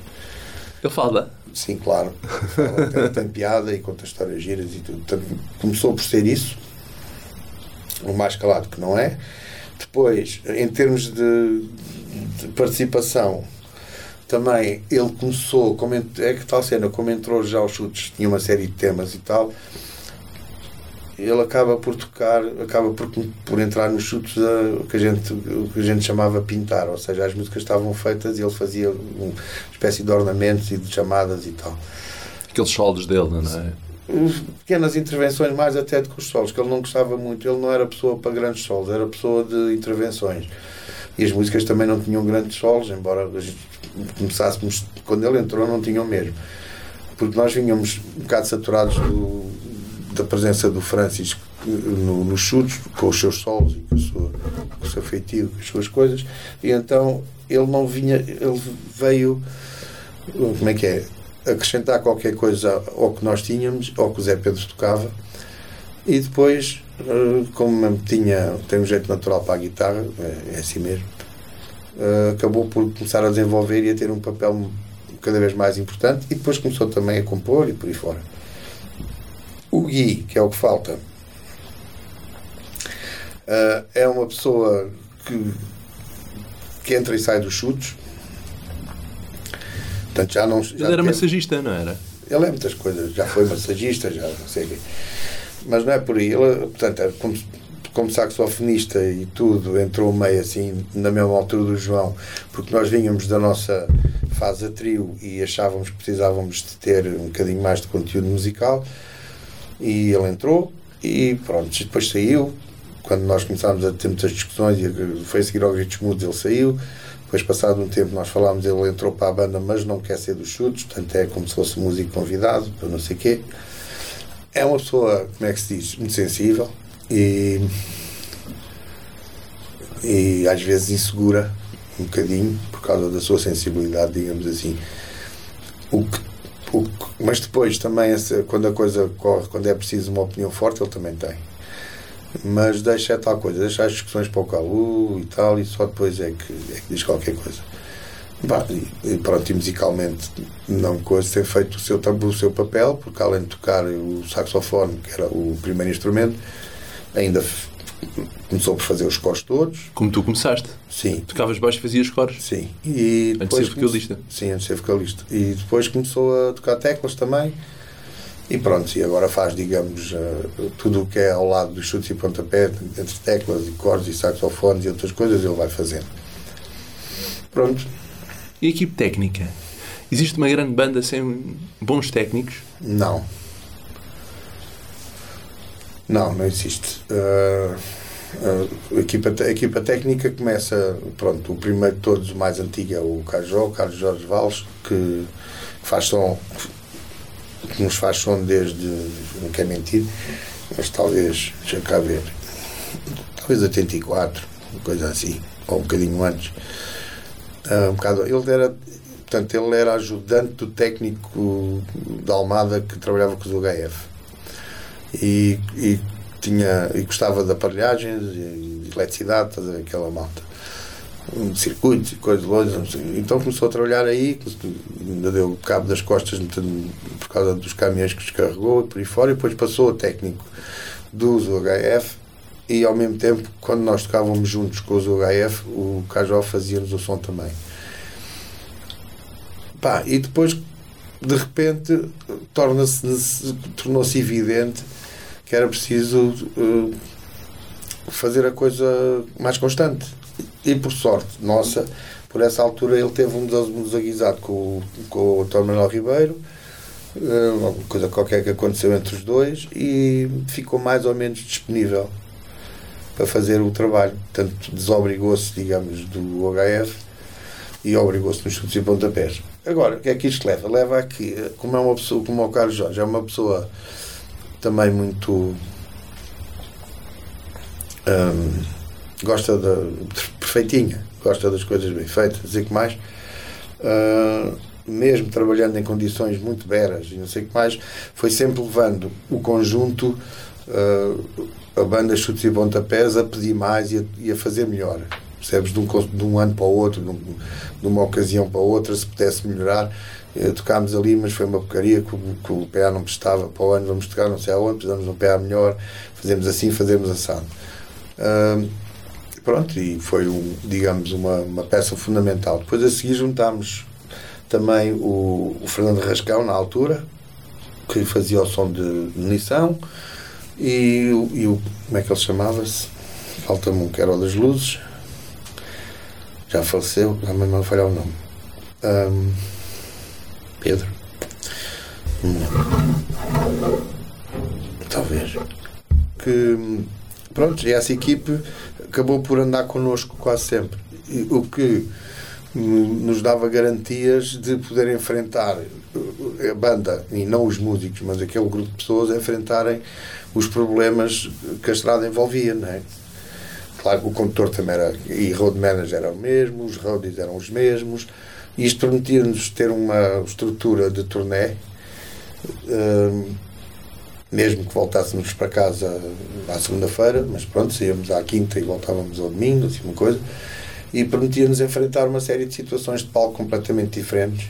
Ele fala. Sim, claro. Fala, tem, tem piada e conta histórias giras e tudo. Começou por ser isso, o mais calado que não é. Depois, em termos de, de participação, também ele começou, como é que tal cena, como entrou já aos chutes, tinha uma série de temas e tal, ele acaba por tocar, acaba por, por entrar nos chutes a- que a gente, o que a gente chamava pintar, ou seja, as músicas estavam feitas e ele fazia uma espécie de ornamentos e de chamadas e tal. Aqueles solos dele, não é? Pequenas intervenções, mais até do que os solos, que ele não gostava muito. Ele não era pessoa para grandes solos, era pessoa de intervenções. E as músicas também não tinham grandes solos, embora começássemos, quando ele entrou, não tinham mesmo. Porque nós vinhamos um bocado saturados do- da presença do Francis no, nos chutes, com os seus solos e com o seu feitio, com as suas coisas, e então ele não vinha, ele veio, como é que é? Acrescentar qualquer coisa ao que nós tínhamos, ao que o Zé Pedro tocava, e depois, eh, como tinha, tem um jeito natural para a guitarra, é, é assim mesmo, eh, acabou por começar a desenvolver e a ter um papel cada vez mais importante e depois começou também a compor e por aí fora. O Gui, que é o que falta, eh, é uma pessoa que, que entra e sai dos chutes. Portanto, já não. Já Ele era teve- massagista, não era? ele é muitas coisas, já foi massagista, já não sei o quê. Mas não é por aí. Ele, portanto, é como, como saxofonista e tudo, entrou meio assim, na mesma altura do João, porque nós vínhamos da nossa fase a trio e achávamos que precisávamos de ter um bocadinho mais de conteúdo musical. E ele entrou e pronto, depois saiu. Quando nós começámos a ter muitas discussões, e foi a seguir ao Gritos Mudos, ele saiu. Depois, passado um tempo, nós falámos, ele entrou para a banda, mas não quer ser dos chutes, portanto é como se fosse músico convidado, para não sei quê. É uma pessoa, como é que se diz, muito sensível e, e às vezes insegura um bocadinho, por causa da sua sensibilidade, digamos assim. O que, o que- mas depois também, essa- quando a coisa corre, quando é preciso uma opinião forte, ele também tem. Mas deixa tal coisa, deixa as discussões para o Calu e tal, e só depois é que, é que diz qualquer coisa. Bah, e, pronto, e musicalmente não coisa ter feito o seu, o seu papel, porque além de tocar o saxofone, que era o primeiro instrumento, ainda começou por fazer os cores todos. Como tu começaste. Sim, Tocavas baixo e fazias cores. sim. E Antes de depois ser vocalista. Sim, antes de ser vocalista. E depois começou a tocar teclas também. E pronto, e agora faz, digamos, eh, tudo o que é ao lado dos chutes e pontapé, entre teclas e cordas e saxofones e outras coisas, ele vai fazendo. Pronto, E a equipe técnica? Existe uma grande banda sem bons técnicos? Não. Não, não existe. Uh, a, equipa, a equipa técnica começa, pronto, o primeiro de todos, o mais antigo é o Cajó, o Carlos Jorge Valles, que faz som, que nos faz som desde, não quero mentir, mas talvez, deixa cá ver, talvez 84, uma coisa assim, ou um bocadinho antes. Uh, um bocado, ele era portanto ele era ajudante do técnico da Almada que trabalhava com os UHF e, e tinha e gostava de aparelhagens de eletricidade estás a ver, aquela malta um circuitos e coisas longe então começou a trabalhar aí ainda deu cabo das costas por causa dos caminhões que descarregou por aí fora e depois passou a técnico dos UHF e ao mesmo tempo quando nós tocávamos juntos com os UHF o Cajó fazia-nos o som também. Pá, e depois de repente torna-se tornou-se evidente que era preciso uh, fazer a coisa mais constante e por sorte nossa por essa altura ele teve um desaguisado com, com o Dr. Manuel Ribeiro uh, alguma coisa qualquer que aconteceu entre os dois e ficou mais ou menos disponível para fazer o trabalho portanto desobrigou-se digamos do OHF e obrigou-se nos chutes e pontapés. Agora, o que é que isto leva? Leva a que, como é uma pessoa, como é o Carlos Jorge, é uma pessoa também muito. hum, gosta da. perfeitinha, gosta das coisas bem feitas e que mais. hum, mesmo trabalhando em condições muito beras e não sei o que mais, foi sempre levando o conjunto, hum, a banda Chutes e Pontapés, a pedir mais e a, e a fazer melhor. Percebes? De um, de um ano para o outro, de, um- de uma ocasião para outra, se pudesse melhorar. Eh, tocámos ali, mas foi uma porcaria que, que o PA não prestava. Para o ano vamos tocar não sei aonde, precisamos de um PA melhor, fazemos assim, fazemos assado. Hum, pronto, e foi, um, digamos, uma, uma peça fundamental. Depois a seguir juntámos também o, o Fernando Rascão, na altura, que fazia o som de munição, e, e o. como é que ele chamava-se? Falta-me um que era o das luzes. Já faleceu, mas não falhar o nome. Hum, Pedro. Talvez. Que pronto, e essa equipe acabou por andar connosco quase sempre. E o que nos dava garantias de poder enfrentar a banda, e não os músicos, mas aquele grupo de pessoas, enfrentarem os problemas que a estrada envolvia, não é? Claro que o condutor também era, e road manager era o mesmo, os roadies eram os mesmos, e isto permitia-nos ter uma estrutura de turnê, hum, mesmo que voltássemos para casa à segunda-feira, mas pronto, saíamos à quinta e voltávamos ao domingo, assim uma coisa, e permitia-nos enfrentar uma série de situações de palco completamente diferentes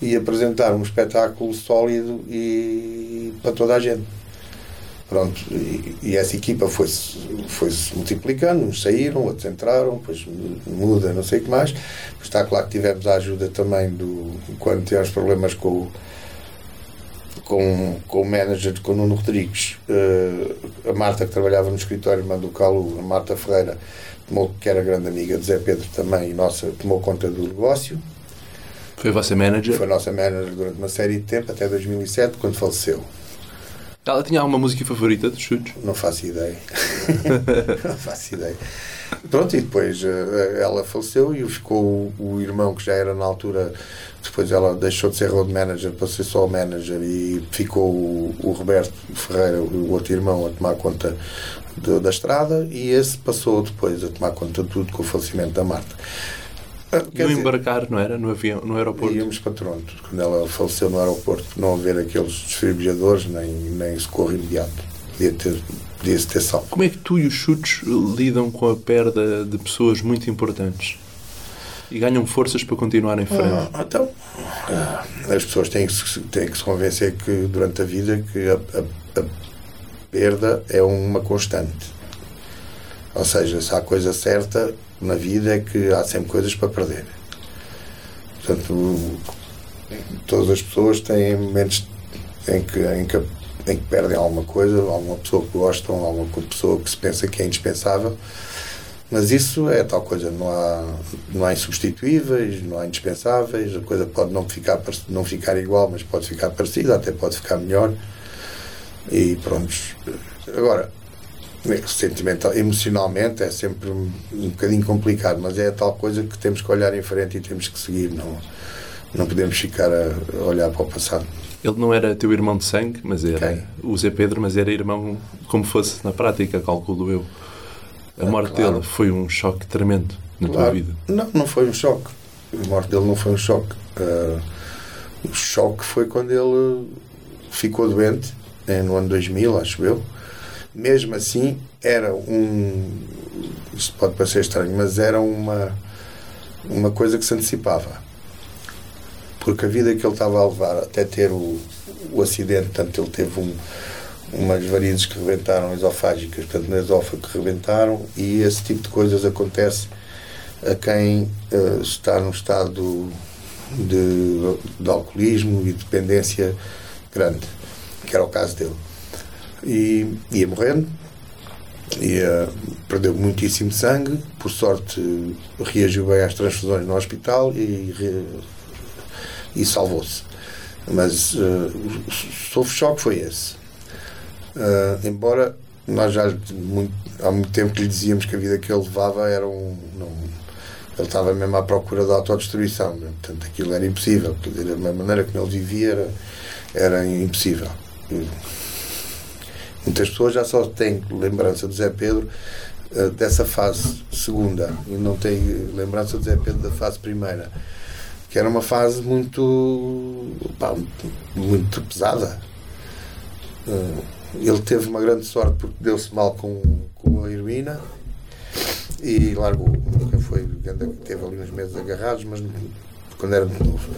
e apresentar um espetáculo sólido e para toda a gente. Pronto, e, e essa equipa foi-se foi -se multiplicando, uns saíram, outros entraram, depois muda, não sei o que mais. Está claro que tivemos a ajuda também do. quando tivemos problemas com o com, com o manager, com o Nuno Rodrigues, eh, a Marta que trabalhava no escritório, mandou Calu, a Marta Ferreira, tomou, que era grande amiga de Zé Pedro também, e nossa, tomou conta do negócio. Foi a vossa manager? Foi a nossa manager durante uma série de tempo, até 2007, quando faleceu. Ela tinha alguma música favorita dos chutes? Não faço ideia. não faço ideia. Pronto, e depois eh, ela faleceu e ficou o, irmão que já era na altura. Depois ela deixou de ser road manager para ser só manager e ficou o, Roberto Ferreira, o outro irmão, a tomar conta de- da estrada e esse passou depois a tomar conta de tudo com o falecimento da Marta. Ah, quer dizer, embarcar, não era? No avião, no aeroporto? Íamos para Toronto, quando ela faleceu no aeroporto, por não haver aqueles desfibriladores nem, nem socorro imediato. Podia ter, podia ter salvo. Como é que tu e os chutes lidam com a perda de pessoas muito importantes? E ganham forças para continuar em frente. Ah, então, ah, as pessoas têm que, se, têm que se convencer que durante a vida que a, a, a perda é uma constante. Ou seja, se há coisa certa na vida é que há sempre coisas para perder. Portanto, todas as pessoas têm momentos em que, em que, em que perdem alguma coisa, alguma pessoa que gostam, alguma pessoa que se pensa que é indispensável. Mas isso é tal coisa, não há, não há insubstituíveis, não há indispensáveis, a coisa pode não ficar, não ficar igual, mas pode ficar parecida, até pode ficar melhor. E pronto. Agora, sentimental, emocionalmente é sempre um, um bocadinho complicado, mas é a tal coisa que temos que olhar em frente e temos que seguir, não, não podemos ficar a olhar para o passado. Ele não era teu irmão de sangue, mas era Quem? o Zé Pedro, mas era irmão como fosse na prática, calculo eu. A morte claro. dele foi um choque tremendo na claro. tua vida. Não, não foi um choque. A morte dele não foi um choque. Uh, o choque foi quando ele ficou doente, né, no ano 2000, acho eu. Mesmo assim, era um. Isto pode parecer estranho, mas era uma, uma coisa que se antecipava porque a vida que ele estava a levar até ter o, o acidente, portanto, ele teve um, umas varizes que rebentaram esofágicas, portanto, no esófago que rebentaram, e esse tipo de coisas acontece a quem uh, está num estado de, de alcoolismo e dependência grande, que era o caso dele. E ia morrendo, ia, perdeu muitíssimo sangue, por sorte reagiu bem às transfusões no hospital e e salvou-se. Mas uh, o choque foi esse. Uh, embora nós já muito, há muito tempo que lhe dizíamos que a vida que ele levava era um. Não, ele estava mesmo à procura da autodestruição, né? portanto aquilo era impossível. Quer dizer, a maneira como ele vivia era, era impossível. Muitas pessoas já só têm lembrança de Zé Pedro uh, dessa fase segunda e não têm lembrança de Zé Pedro da fase primeira que era uma fase muito, pá, muito pesada. Eh, ele teve uma grande sorte porque deu-se mal com, com a heroína e largou. Nunca foi, teve ali uns meses agarrados, mas quando era muito novo,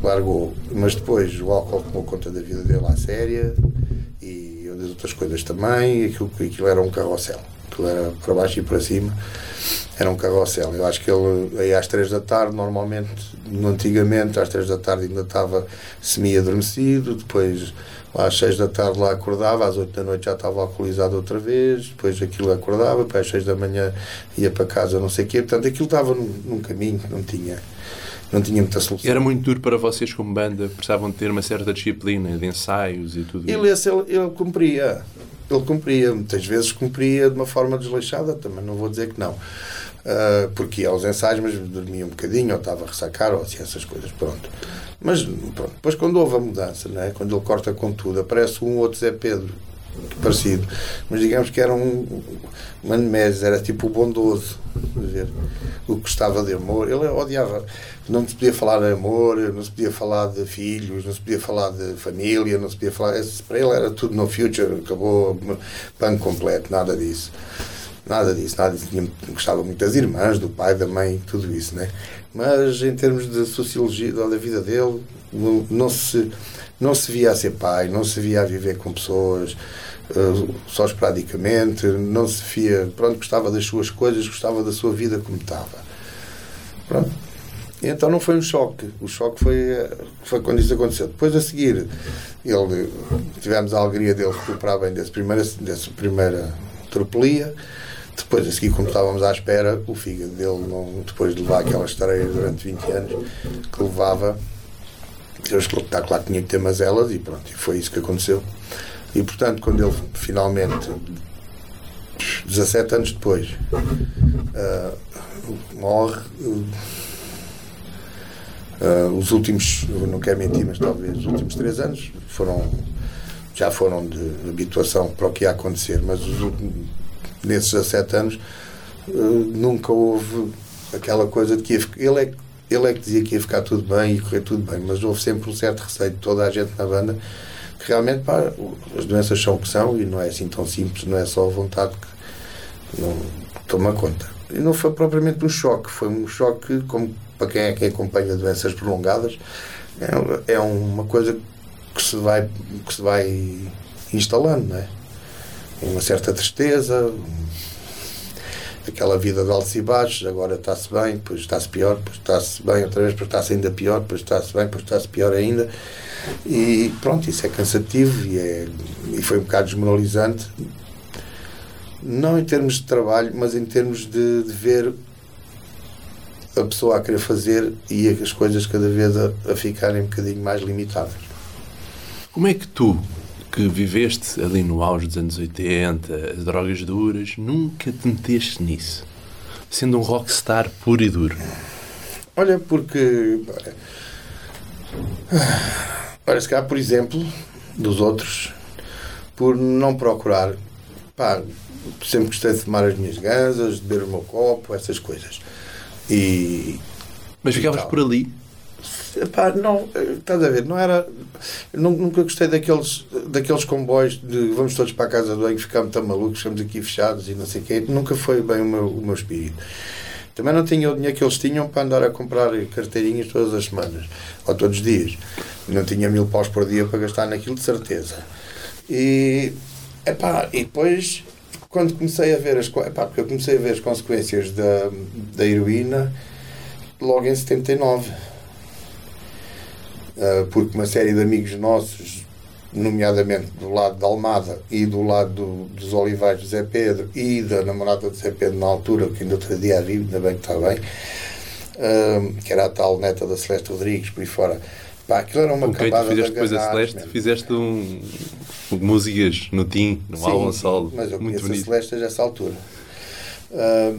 largou. Mas depois o álcool tomou conta da vida dele à séria e outras coisas também. E aquilo, aquilo era um carrossel, aquilo era para baixo e para cima era um carrossel. Eu acho que ele aí às três da tarde, normalmente, antigamente, às três da tarde ainda estava semi-adormecido, depois às seis da tarde lá acordava, às oito da noite já estava alcoolizado outra vez, depois aquilo acordava, depois às seis da manhã ia para casa, não sei o quê. Portanto, aquilo estava num, num caminho que não tinha não tinha muita solução. Era muito duro para vocês como banda, precisavam de ter uma certa disciplina de ensaios e tudo ele, isso? Ele, ele cumpria, ele cumpria, muitas vezes cumpria de uma forma desleixada, também não vou dizer que não. Uh, porque ia aos ensaios, mas dormia um bocadinho, ou estava a ressacar, ou assim, essas coisas, pronto. Mas pronto, depois quando houve a mudança, né, quando ele corta com tudo, aparece um outro Zé Pedro, parecido, mas digamos que era um Manemés, era tipo o bondoso, ver, o que gostava de amor, ele odiava, não se podia falar de amor, não se podia falar de filhos, não se podia falar de família, não se podia falar, para ele era tudo no future, acabou, pano completo, nada disso. Nada disso, nada disso. Tinha, gostava muito das irmãs, do pai, da mãe, tudo isso, né? Mas em termos de sociologia da vida dele, não, se, não se via a ser pai, não se via a viver com pessoas uh, só esporadicamente, não se via. Pronto, gostava das suas coisas, gostava da sua vida como estava. Pronto. E então não foi um choque. O choque foi, foi quando isso aconteceu. Depois a seguir, ele, tivemos a alegria dele recuperar bem dessa primeira, dessa primeira tropelia. Depois, a seguir, como estávamos à espera, o fígado dele, não, depois de levar aquela estreia durante 20 anos, que levava, Deus está claro tinha que ter mazelas e pronto, e foi isso que aconteceu. E portanto, quando ele finalmente, 17 anos depois, uh, morre, uh, os últimos, não quero mentir, mas talvez os últimos 3 anos foram já foram de habituação para o que ia acontecer, mas os últimos nesses 17 anos, eh, nunca houve aquela coisa de que ele é, ele é que dizia que ia ficar tudo bem e correr tudo bem, mas houve sempre um certo receio de toda a gente na banda que realmente pá, as doenças são o que são e não é assim tão simples, não é só a vontade que não toma conta. não foi propriamente um choque, foi um choque, como para quem é que acompanha doenças prolongadas, é, é uma coisa que se vai, que se vai instalando, não é? Uma certa tristeza, aquela vida de altos e baixos, agora está-se bem, depois está-se pior, depois está-se bem outra vez, depois está-se ainda pior, depois está-se bem, depois está-se pior ainda. E pronto, isso é cansativo e, é, e foi um bocado desmoralizante, não em termos de trabalho, mas em termos de, de ver a pessoa a querer fazer e as coisas cada vez a, a ficarem um bocadinho mais limitadas. Como é que tu, que viveste ali no auge dos anos 80, as drogas duras, nunca te meteste nisso? Sendo um rockstar puro e duro. Olha, porque. Olha, se calhar, por exemplo, dos outros, por não procurar. Pá, sempre gostei de fumar as minhas ganzas, de beber o meu copo, essas coisas. E. Mas ficavas por ali? Epá, não, estás a ver, não era. Nunca gostei daqueles, daqueles comboios de vamos todos para a casa do banho, ficamos tão malucos, ficamos aqui fechados e não sei o quê. Nunca foi bem o meu, o meu espírito. Também não tinha o dinheiro que eles tinham para andar a comprar carteirinhas todas as semanas ou todos os dias. Não tinha mil paus por dia para gastar naquilo, de certeza. E, epá, e depois, quando comecei a ver as epá, porque eu comecei a ver as consequências da, da heroína logo em 79 ah, porque uma série de amigos nossos, nomeadamente do lado da Almada e do lado do, dos Olivais de Zé Pedro e da namorada de Zé Pedro na altura, que ainda outro dia vive, ainda bem que está bem, uh, que era a tal neta da Celeste Rodrigues, por aí fora. Pá, aquilo era uma Com tu fizeste depois a Celeste, mesmo. fizeste um, músicas no Tim, no sim, álbum solo. Mas eu muito conheço bonito. a Celeste a essa altura. Uh,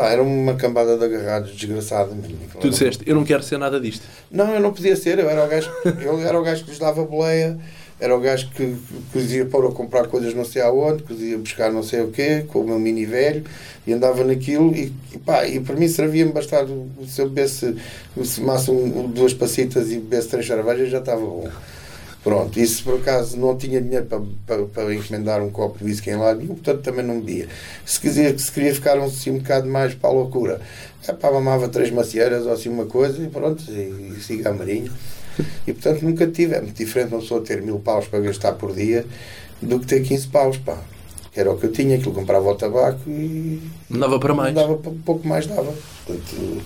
Pá, era uma cambada de agarrados desgraçada mesmo. Tu disseste, eu não quero ser nada disto. Não, eu não podia ser, eu era o gajo, eu era o gajo que lhes dava boleia, era o gajo que, que lhes ia pôr a comprar coisas não sei aonde, que lhes ia buscar não sei o quê, com o meu mini velho, e andava naquilo, e, e pá, e para mim servia-me bastar, se eu bebesse, se fumasse um, duas passitas e bebesse três cervejas, já estava bom. Pronto, isso por acaso não tinha dinheiro para, para, para encomendar um copo de whisky em lá nenhum, portanto também não bebia. Se, quisia, se queria ficar um, assim, um bocado mais para a loucura, é pá, mamava três macieiras ou assim uma coisa e pronto, e, e siga a marinho. E portanto nunca tive, é muito diferente uma pessoa ter mil paus para gastar por dia do que ter 15 paus, pá. Que era o que eu tinha, aquilo comprava o tabaco e. Não dava para mais. Dava pouco mais, dava. Portanto,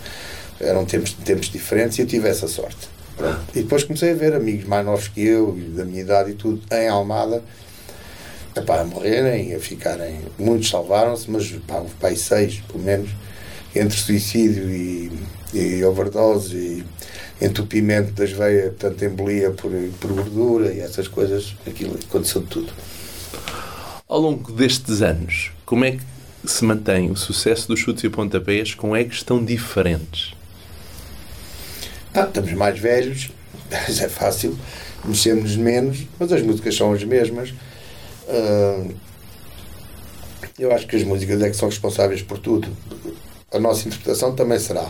eram tempos, tempos diferentes e eu tive essa sorte. E depois comecei a ver amigos mais novos que eu, da minha idade e tudo, em Almada, epá, a morrerem, a ficarem. Muitos salvaram-se, mas pá, houve pai seis, pelo menos, entre suicídio e, e overdose e entupimento das veias, portanto, embolia por, por gordura e essas coisas, aquilo aconteceu de tudo. Ao longo destes anos, como é que se mantém o sucesso dos chutes e pontapés com egos tão diferentes? Ah, estamos mais velhos, mas é fácil, mexemos menos, mas as músicas são as mesmas. Uh, eu acho que as músicas é que são responsáveis por tudo. A nossa interpretação também será.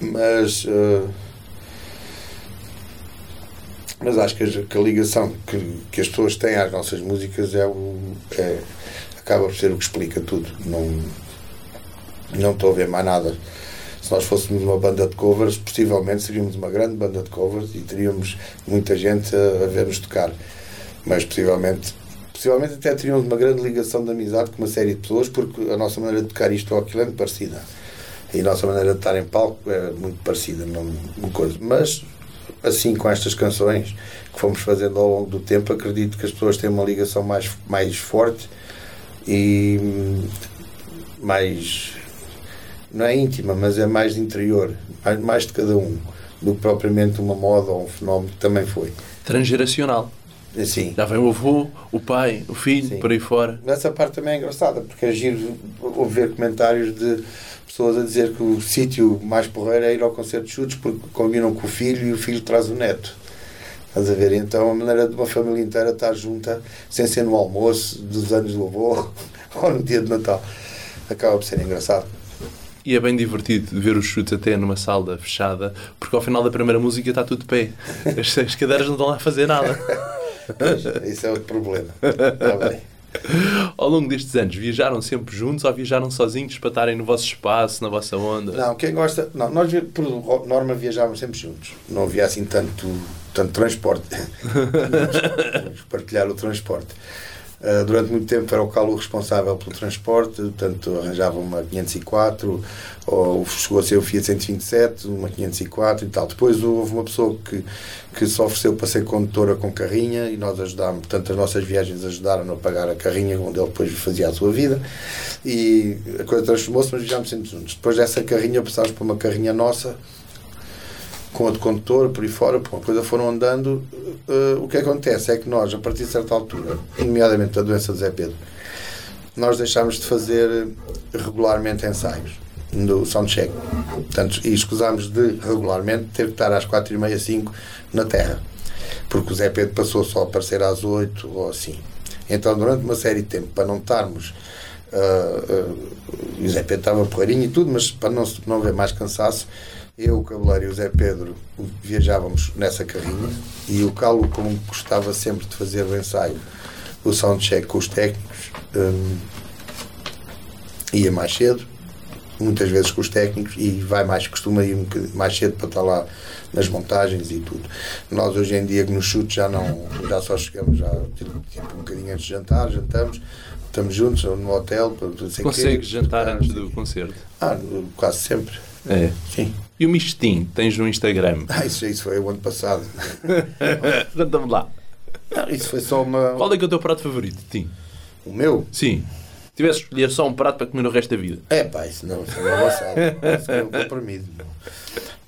Mas. Uh, mas acho que a, que a ligação que, que, as pessoas têm às nossas músicas é o. É, acaba por ser o que explica tudo. Não, não estou a ver mais nada se nós fôssemos uma banda de covers, possivelmente seríamos uma grande banda de covers e teríamos muita gente a, a ver-nos tocar. Mas possivelmente, possivelmente até teríamos uma grande ligação de amizade com uma série de pessoas, porque a nossa maneira de tocar isto ou aquilo é muito parecida. E a nossa maneira de estar em palco é muito parecida, não, não coisa. Mas, assim, com estas canções que fomos fazendo ao longo do tempo, acredito que as pessoas têm uma ligação mais, mais forte e hum, mais não é íntima, mas é mais interior, mais, mais de cada um, do que propriamente uma moda ou um fenómeno que também foi. Transgeracional. Sim. Já vem o avô, o pai, o filho, Sim. por aí fora. Nessa parte também é engraçada, porque é giro ouvir comentários de pessoas a dizer que o sítio mais porreiro é ir ao concerto de chutes porque combinam com o filho e o filho traz o neto. Estás a ver? Então a maneira de uma família inteira estar junta, sem ser no almoço dos anos do avô ou no dia de Natal, acaba por ser engraçado. E é bem divertido ver os chutes até numa sala fechada, porque ao final da primeira música está tudo de pé. As, as cadeiras não estão lá a fazer nada. Isso é outro problema. Está bem. Ao longo destes anos, viajaram sempre juntos ou viajaram sozinhos para estarem no vosso espaço, na vossa onda? Não, quem gosta. Não, nós por norma viajávamos sempre juntos. Não havia assim tanto, tanto transporte. Partilhar o transporte. Uh, durante muito tempo era o Calo responsável pelo transporte, portanto arranjava uma 504, ou chegou a ser o Fiat 127, uma 504 e tal. Depois houve uma pessoa que, que se ofereceu para ser condutora com carrinha e nós ajudámos, portanto as nossas viagens ajudaram a pagar a carrinha onde ele depois fazia a sua vida e a coisa transformou-se, mas viajámos sempre juntos. Depois dessa carrinha passámos para uma carrinha nossa com outro condutor, por aí fora, por uma coisa foram andando. Uh, o que acontece é que nós, a partir de certa altura, nomeadamente a doença de Zé Pedro, nós deixámos de fazer regularmente ensaios no soundcheck. Portanto, e escusámos de regularmente ter que estar às 4 e meia, 5 na Terra. Porque o Zé Pedro passou só a aparecer às 8 ou assim. Então, durante uma série de tempo, para não estarmos. Uh, uh, o Zé Pedro estava porreirinho e tudo, mas para não, não haver mais cansaço, eu, o Cabeleiro e o Zé Pedro viajávamos nessa carrinha e o Calo, como gostava sempre de fazer o ensaio, o soundcheck com os técnicos, um, ia mais cedo, muitas vezes com os técnicos, e vai mais, costuma ir um mais cedo para estar lá nas montagens e tudo. Nós hoje em dia nos chutes já não, já só chegamos já tipo, um bocadinho antes de jantar, jantamos, estamos juntos no hotel. Consegues jantar antes do concerto? Ah, quase sempre. É. Sim. E o Mistim, tens no Instagram? Ah, isso, isso foi o ano passado. Conta-me lá. Não, isso foi só uma. Qual é que é o teu prato favorito, Tim? O meu? Sim. Tivesse de escolher só um prato para comer o resto da vida. É pá, isso não, isso é avançado. isso é um comprimido.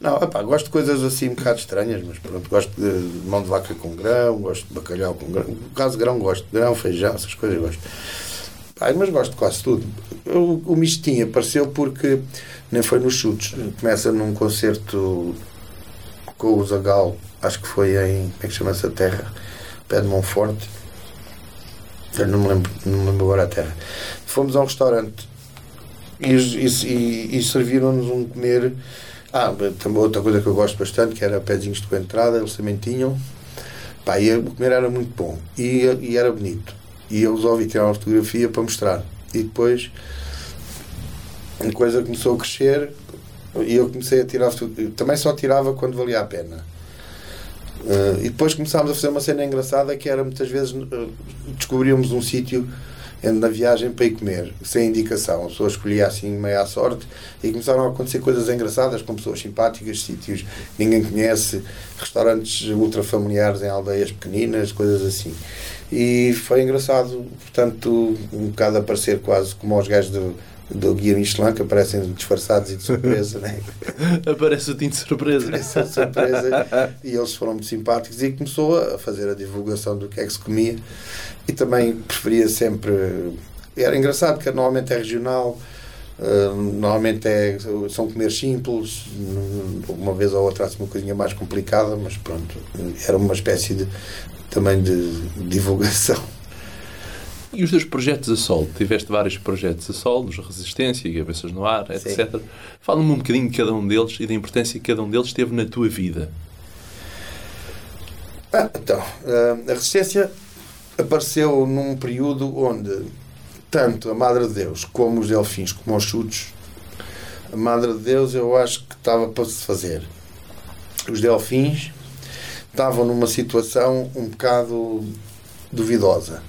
Não, epá, gosto de coisas assim um bocado estranhas, mas pronto, gosto de mão de vaca com grão, gosto de bacalhau com grão. No caso grão, gosto grão, feijão, essas coisas gosto. Pai, mas gosto de quase tudo. O, o mistinho apareceu porque nem foi nos chutes. Começa num concerto com o Zagal, acho que foi em. Como é que chama essa terra? Pé de Monforte. Eu não me lembro, não me lembro agora a terra. Fomos a um restaurante e, e, e serviram-nos um comer. Ah, também outra coisa que eu gosto bastante, que era pezinhos de entrada, eles também tinham. Pá, e o comer era muito bom e, e era bonito. E eu resolvi tirar uma fotografia para mostrar. E depois a coisa começou a crescer e eu comecei a tirar também só tirava quando valia a pena uh, e depois começámos a fazer uma cena engraçada que era muitas vezes uh, descobríamos um sítio na viagem para ir comer, sem indicação. A pessoa escolhia assim meio à sorte e começaram a acontecer coisas engraçadas com pessoas simpáticas, sítios que ninguém conhece, restaurantes ultra familiares em aldeias pequeninas, coisas assim. E foi engraçado, portanto, um bocado a parecer quase como aos gajos do, do Guia Michelin que aparecem disfarçados e de surpresa, né? Aparece o tinto de surpresa. Aparece de surpresa e eles foram muito simpáticos e começou a fazer a divulgação do que é que se comia e também preferia sempre. Era engraçado que normalmente é regional. Uh, normalmente é, são comer simples, uma vez ou outra assim uma coisinha mais complicada, mas pronto, era uma espécie de também de divulgação. E os teus projetos a solo? Tiveste vários projetos a solo, Resistência, Cabeças no Ar, etc. Fala-me um bocadinho de cada um deles e da importância que cada um deles teve na tua vida. Ah, então, ah, a Resistência apareceu num período onde tanto a Madre de Deus como os Delfins, como os Chutes, a Madre de Deus eu acho que estava para se fazer. Os Delfins estavam numa situação um bocado duvidosa.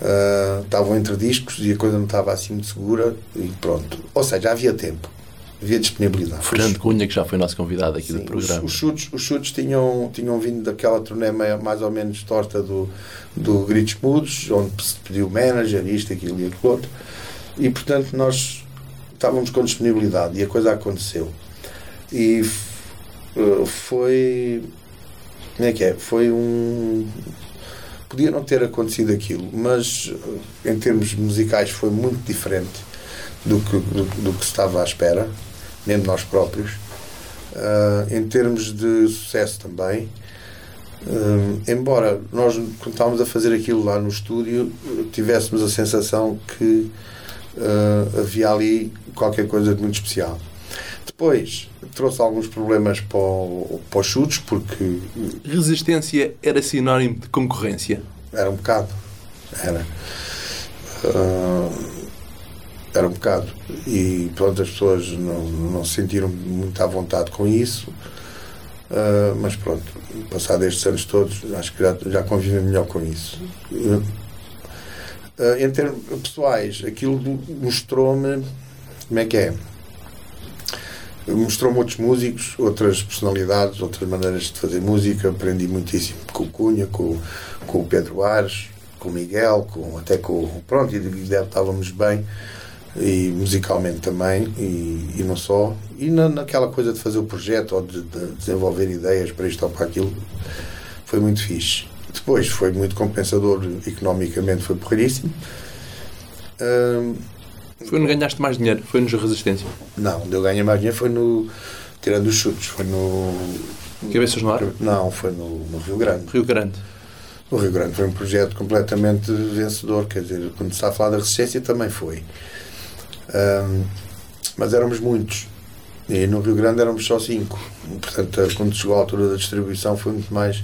Uh, estavam entre discos e a coisa não estava assim muito segura e pronto. Ou seja, havia tempo, havia disponibilidade. Fernando Cunha, que já foi nosso convidado aqui Sim, do programa. Os, os, chutes, os chutes tinham, tinham vindo daquela turnê mais ou menos torta do, do Gritos Mudos, onde se pediu manager, isto, aquilo e aquilo outro. E portanto nós estávamos com disponibilidade e a coisa aconteceu. E uh, foi como é que é? Foi um. Podia não ter acontecido aquilo, mas em termos musicais foi muito diferente do que, do, do que se estava à espera, nem de nós próprios. Uh, em termos de sucesso também. Uh, embora nós, quando estávamos a fazer aquilo lá no estúdio, tivéssemos a sensação que uh, havia ali qualquer coisa de muito especial. Depois trouxe alguns problemas para, o, para os chutes, porque. Resistência era sinónimo de concorrência? Era um bocado. Era. Ah, era um bocado. E pronto, as pessoas não, não se sentiram muito à vontade com isso. Ah, mas pronto, passado estes anos todos, acho que já, já convivem melhor com isso. Ah, em termos pessoais, aquilo mostrou-me como é que é. Mostrou-me outros músicos, outras personalidades, outras maneiras de fazer música. Aprendi muitíssimo com o Cunha, com, com o Pedro Ares, com o Miguel, com, até com. Pronto, e estávamos bem, e musicalmente também, e, e não só. E na, naquela coisa de fazer o projeto ou de, de desenvolver ideias para isto ou para aquilo, foi muito fixe. Depois foi muito compensador economicamente, foi porreiríssimo. Hum, Foi onde ganhaste mais dinheiro, foi nos Resistência. não, onde eu ganhei mais dinheiro foi no. Tirando os chutes, foi no. Cabeças no ar, Não, foi no, no Rio Grande. Rio Grande. O Rio Grande foi um projeto completamente vencedor, quer dizer, quando se está a falar da resistência também foi. Ahm, mas éramos muitos. E no Rio Grande éramos só cinco. Portanto, quando chegou a altura da distribuição foi muito mais.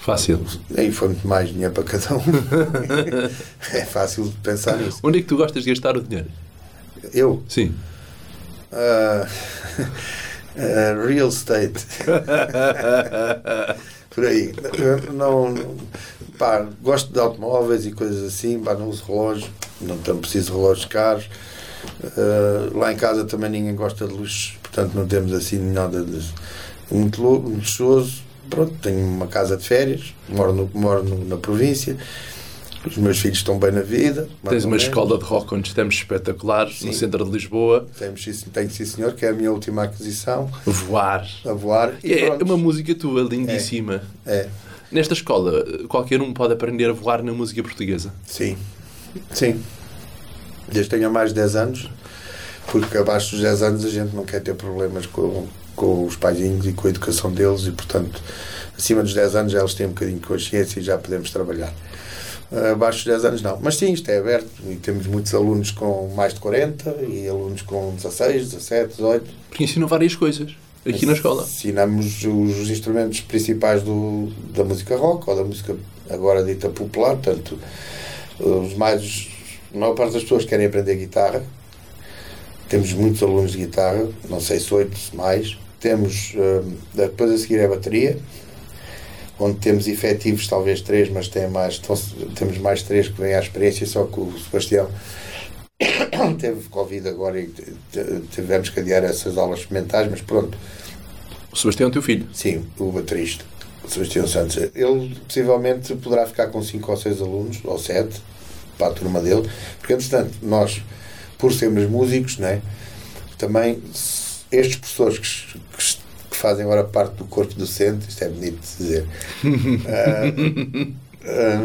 Fácil. Aí foi muito mais dinheiro para cada um. é fácil de pensar nisso. Onde é que tu gostas de gastar o dinheiro? Eu, Sim. ah, ah, real estate. Por aí. Eu Não, pá, gosto de automóveis e coisas assim, pá, não uso relógio, não preciso de relógios caros. Ah, lá em casa também ninguém gosta de luxos, portanto não temos assim nada de muito lu- muito luxuoso. Pronto, tenho uma casa de férias, moro, no, moro no- na província, os meus filhos estão bem na vida. Tens uma escola de rock onde estamos espetaculares, no centro de Lisboa. Temos, tenho sim senhor, que é a minha última aquisição, Voar. a voar. É pronto. uma música tua, lindíssima. É, Nesta escola, qualquer um pode aprender a voar na música portuguesa. sim, sim. Desde que tenha mais de 10 anos, porque abaixo dos 10 anos a gente não quer ter problemas com, com os paizinhos e com a educação deles e, portanto, acima dos 10 anos já eles têm um bocadinho de consciência e já podemos trabalhar. Abaixo dos 10 anos não. Mas sim, isto é aberto e temos muitos alunos com mais de 40 e alunos com 16, 17, 18. Porque ensinam várias coisas aqui na escola. Ensinamos os instrumentos principais do, da música rock ou da música agora dita popular, portanto, os mais, a maior parte das pessoas querem aprender guitarra. Temos muitos alunos de guitarra, não sei se oito, se mais. Temos, hum, depois a seguir é a bateria, onde temos efetivos talvez três, mas tem mais, então, temos mais três que vêm à experiência, só que o Sebastião teve Covid agora e tivemos que adiar essas aulas experimentais, mas pronto, O Sebastião é o teu filho. Sim, o baterista, o Sebastião Santos. Ele possivelmente poderá ficar com 5 ou 6 alunos, ou 7, para a turma dele, porque entretanto, nós, por sermos músicos, né, também estes professores que, que- que fazem agora parte do corpo docente, isto é bonito de dizer, ah,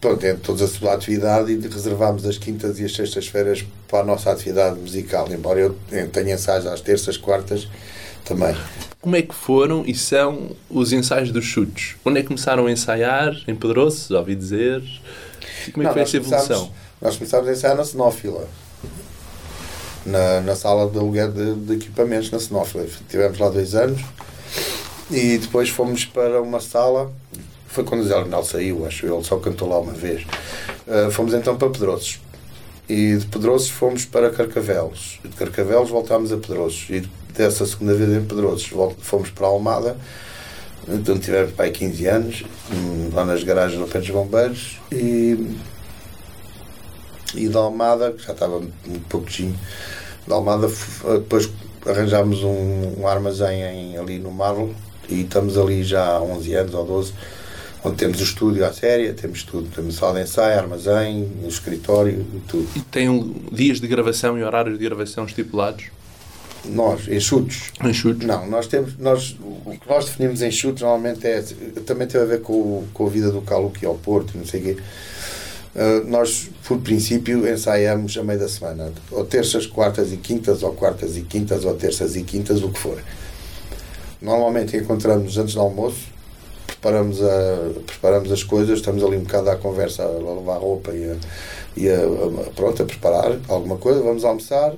pronto, é todos a sua atividade e reservámos as quintas e as sextas-feiras para a nossa atividade musical, embora eu tenha ensaios às terças, quartas também. Como é que foram e são os ensaios dos chutes? Onde é que começaram a ensaiar? Em Pedroço, ouvi dizer. E como é que foi nós essa evolução? Nós começámos a ensaiar na Cenófila. Na, na sala de aluguer de, de equipamentos na Cenófila. Tivemos lá dois anos e depois fomos para uma sala. Foi quando o Zé Leonel saiu, acho eu, ele só cantou lá uma vez. Uh, fomos então para Pedroços. E de Pedroços fomos para Carcavelos. De Carcavelos voltámos a Pedroços. E dessa segunda vez em Pedroços vol- fomos para Almada. Então para aí 15 anos, hum, lá nas garagens no pé dos bombeiros. E e da Almada, que já estava muito pouquinho, da Almada depois arranjámos um, um armazém em- ali no Marlo e estamos ali já há 11 anos ou 12, onde temos o estúdio à séria, temos tudo, temos sala de ensaio, armazém, escritório tudo. E tem um- dias de gravação e horários de gravação estipulados? Nós, enxutos, Em chutes? não, nós temos, nós, o que nós definimos em chutes normalmente é, também tem a ver com, com a vida do Caluque ao Porto, não sei o quê. Uh, nós, por princípio, ensaiamos a meio da semana, ou terças, quartas e quintas, ou quartas e quintas, ou terças e quintas, o que for. Normalmente encontramos antes do almoço, preparamos, a, preparamos as coisas, estamos ali um bocado à conversa, a lavar roupa e, a, e a, a- pronto, a preparar alguma coisa, vamos almoçar,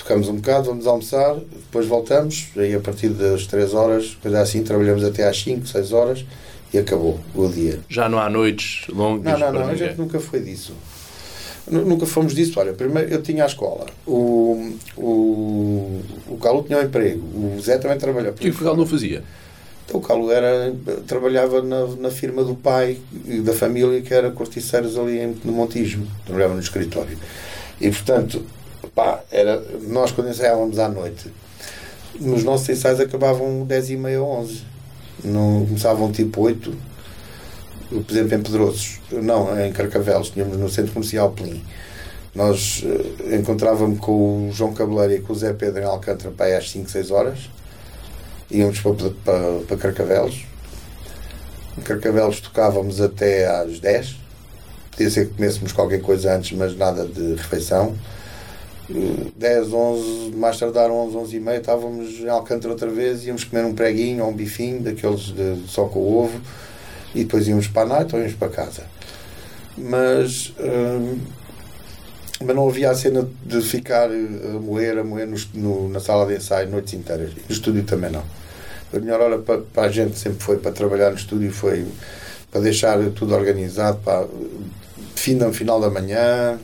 tocamos um bocado, vamos almoçar, depois voltamos, aí a partir das 3 horas, coisa assim, trabalhamos até às 5, 6 horas, e acabou o dia. Já não há noites longas? Não, não, não, a gente nunca foi disso. Nu- Nunca fomos disso. Olha, primeiro eu tinha a escola, o, o, o Calo tinha um emprego, o Zé também trabalhava. O que o Galo não fazia? Então, o Calo era, trabalhava na, na firma do pai e da família, que era Corticeiros ali no Montijo, trabalhava no escritório. E portanto, pá, era, nós quando ensaiávamos à noite, nos nossos ensaios acabavam 10 e meia ou 11. Não, começavam tipo 8, por exemplo, em Pedrosos, não, em Carcavelos, tínhamos no centro comercial Plim. Nós eh, encontrávamos com o João Cabeleiro e com o Zé Pedro em Alcântara para aí às 5, 6 horas. Íamos para, para, para Carcavelos. Em Carcavelos tocávamos até às 10. Podia ser que comêssemos qualquer coisa antes, mas nada de refeição. Eh, 10, 11, mais tardar 11, 11 e meia, estávamos em Alcântara outra vez, íamos comer um preguinho ou um bifinho, daqueles de, só com ovo, e depois íamos para a noite ou íamos para casa. Mas, hum, mas não havia a cena de ficar eh, a moer, a moer no, no- na sala de ensaio noites inteiras. No estúdio também não. A melhor hora para, para a gente sempre foi para trabalhar no estúdio, foi para deixar tudo organizado, para fim, no final da manhã,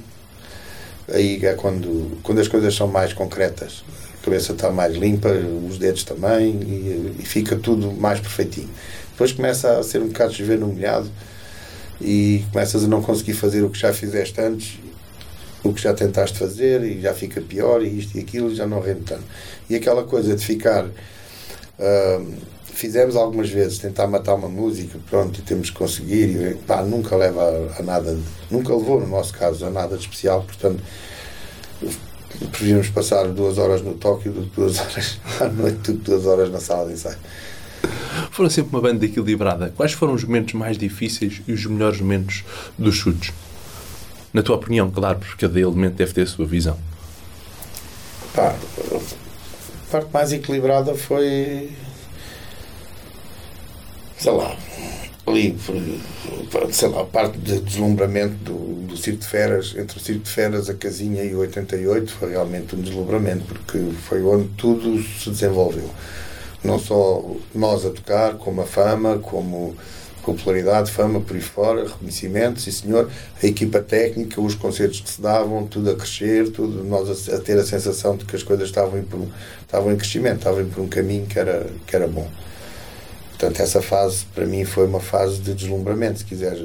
aí é quando, quando as coisas são mais concretas. A cabeça está mais limpa, os dedos também, e, e fica tudo mais perfeitinho. Depois começa a ser um bocado molhado e começas a não conseguir fazer o que já fizeste antes, o que já tentaste fazer, e já fica pior, e isto e aquilo, e já não rende tanto. E aquela coisa de ficar. ahm, fizemos algumas vezes tentar matar uma música, pronto, e temos que conseguir, e pá, nunca leva a, a nada, de- nunca levou, no nosso caso, a nada de especial, portanto, preferimos passar duas horas no Tóquio do que duas horas à noite, do que duas horas na sala de ensaio. Foram sempre uma banda equilibrada. Quais foram os momentos mais difíceis e os melhores momentos dos chutes? Na tua opinião, claro, porque cada elemento deve ter a sua visão. Pá, a parte mais equilibrada foi. Sei lá. Ali, sei lá, parte de deslumbramento do, do Circo de Feras, entre o Circo de Feras, a Casinha e o 88, foi realmente um deslumbramento, porque foi onde tudo se desenvolveu. Não só nós a tocar, como a fama, como popularidade, fama por aí fora, reconhecimento, sim senhor, a equipa técnica, os concertos que se davam, tudo a crescer, tudo, nós a, a ter a sensação de que as coisas estavam em, estavam em crescimento, estavam por um caminho que era, que era bom. Portanto, essa fase para mim foi uma fase de deslumbramento, se quiseres,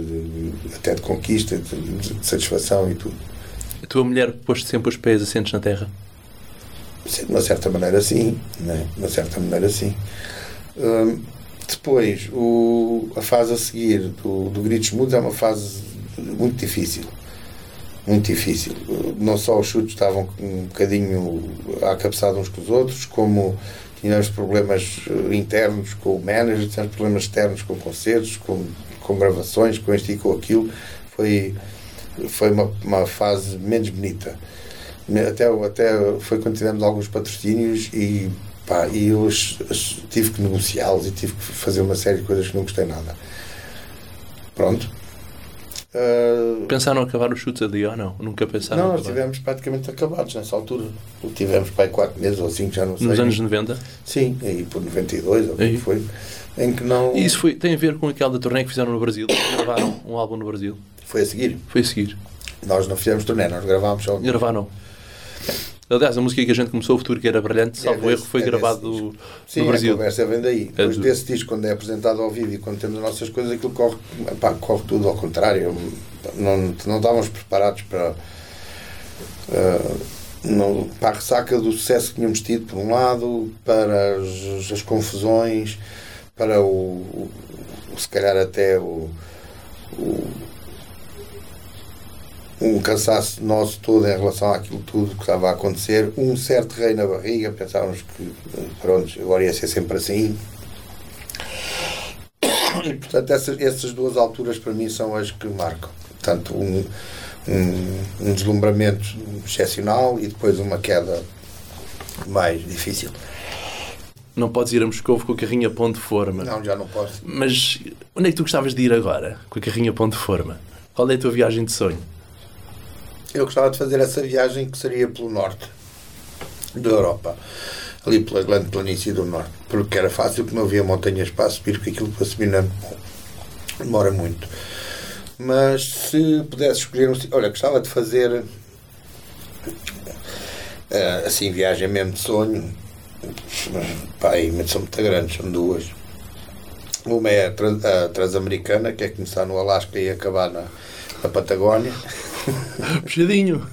até de conquista, de, de- satisfação e tudo. A tua mulher pôs sempre os pés assentes na terra? Sim, de uma certa maneira sim, né? de uma certa maneira sim. Hum, depois, o, a fase a seguir do, do Gritos Mudos é uma fase muito difícil. Muito difícil. Não só os chutes estavam um bocadinho à cabeçada uns com os outros, como tínhamos problemas uh, internos com o manager, tínhamos problemas externos com concertos, com, com gravações, com isto e com aquilo. Foi, foi uma, uma fase menos bonita até, até foi quando tivemos alguns patrocínios e, pá, e eu tive que negociá-los e tive que fazer uma série de coisas que não gostei nada. Pronto. Ah, Pensaram acabar os chutes ali ou não? Nunca pensaram não, nós estivemos praticamente acabados nessa altura. Tivemos para aí 4 meses ou 5, já não sei. Nos anos 90? Sim, aí por 92, ou Aí. foi. Em que não. E isso foi, tem a ver com aquela turnê que fizeram no Brasil? Gravaram um álbum no Brasil? Foi a seguir. Foi a seguir. Nós não fizemos turnê, nós gravámos só. Gravaram. Aliás, a música que a gente começou, O Futuro, que era brilhante, salvo É erro, foi é gravado no Sim, Brasil. a conversa vem daí. Depois do- desse disco, quando é apresentado ao vivo e quando temos as nossas coisas, aquilo corre, pá, corre tudo ao contrário. Não, não estávamos preparados para, ah, não, para a ressaca do sucesso que tínhamos tido, por um lado, para as, as confusões, para o, o- se calhar até o, o- um cansaço nosso todo em relação àquilo tudo que estava a acontecer, um certo rei na barriga, pensávamos que pronto, agora ia ser sempre assim. E, portanto, essas, essas duas alturas para mim são as que marcam. Portanto, um, um, um deslumbramento excepcional e depois uma queda mais difícil. Não podes ir a Moscou com a carrinha ponto de forma. Não, já não posso. Mas onde é que tu gostavas de ir agora, com a carrinha ponto de forma? Qual é a tua viagem de sonho? Eu gostava de fazer essa viagem que seria pelo norte da Europa, ali pela grande planície do norte, porque era fácil, que não havia montanhas para subir, porque aquilo para subir não demora muito. Mas se pudesse escolher um. Olha, gostava de fazer. eh, assim, viagem mesmo de sonho. Pá, aí, mas são muito grandes, são duas. Uma é a a transamericana, que é começar no Alasca e acabar na, na Patagónia. Puxadinho.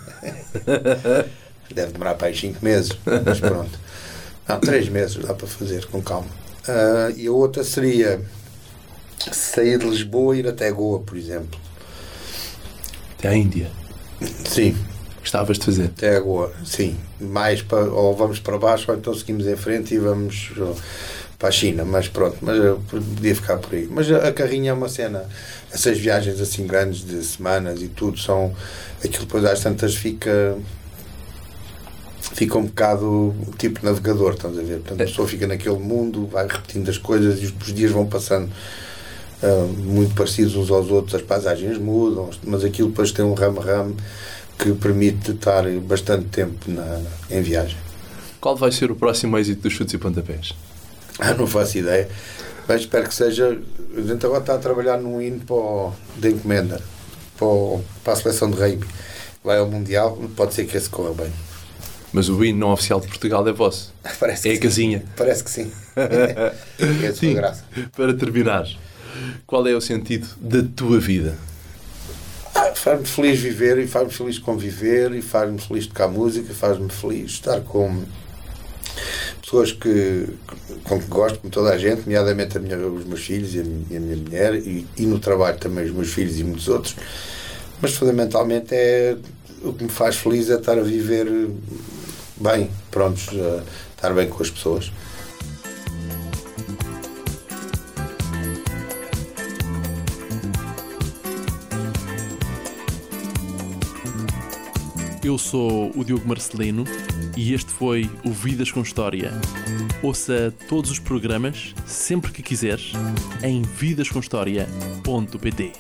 Deve demorar para aí 5 meses, mas pronto. Não, 3 meses dá para fazer, com calma. Ah, e a outra seria sair de Lisboa e ir até Goa, por exemplo. Até à Índia. Sim, Gostavas de fazer. até a Goa, sim. Mais para, ou vamos para baixo, ou então seguimos em frente e vamos para a China. Mas pronto, mas eu podia ficar por aí. Mas a carrinha é uma cena. Essas viagens assim grandes de semanas e tudo são. Aquilo depois às tantas fica. Fica um bocado tipo navegador, estás a ver? Portanto, a pessoa fica naquele mundo, vai repetindo as coisas e os, dias vão passando ah, muito parecidos uns aos outros, as paisagens mudam, mas aquilo depois tem um ramo-ramo que permite estar bastante tempo na, em viagem. Qual vai ser o próximo êxito dos chutes e pontapés? Ah, não faço ideia, mas espero que seja. A gente agora está a trabalhar num hino para o, de encomenda para, o- para a seleção de rugby. Vai ao Mundial, pode ser que esse corra bem. Mas o hino não oficial de Portugal é vosso. Parece É a sim. casinha. Parece que sim. esse foi graça. Para terminar, qual é o sentido da tua vida? Ah, faz-me feliz viver e faz-me feliz conviver e faz-me feliz tocar música, faz-me feliz estar com pessoas que, com que gosto, com toda a gente, nomeadamente a minha, os meus filhos e a minha, a minha mulher, e, e no trabalho também os meus filhos e muitos outros. Mas fundamentalmente é o que me faz feliz é estar a viver bem, prontos, estar bem com as pessoas. Eu sou o Diogo Marcelino e este foi o Vidas com História. Ouça todos os programas, sempre que quiseres, em vidascomhistoria.pt.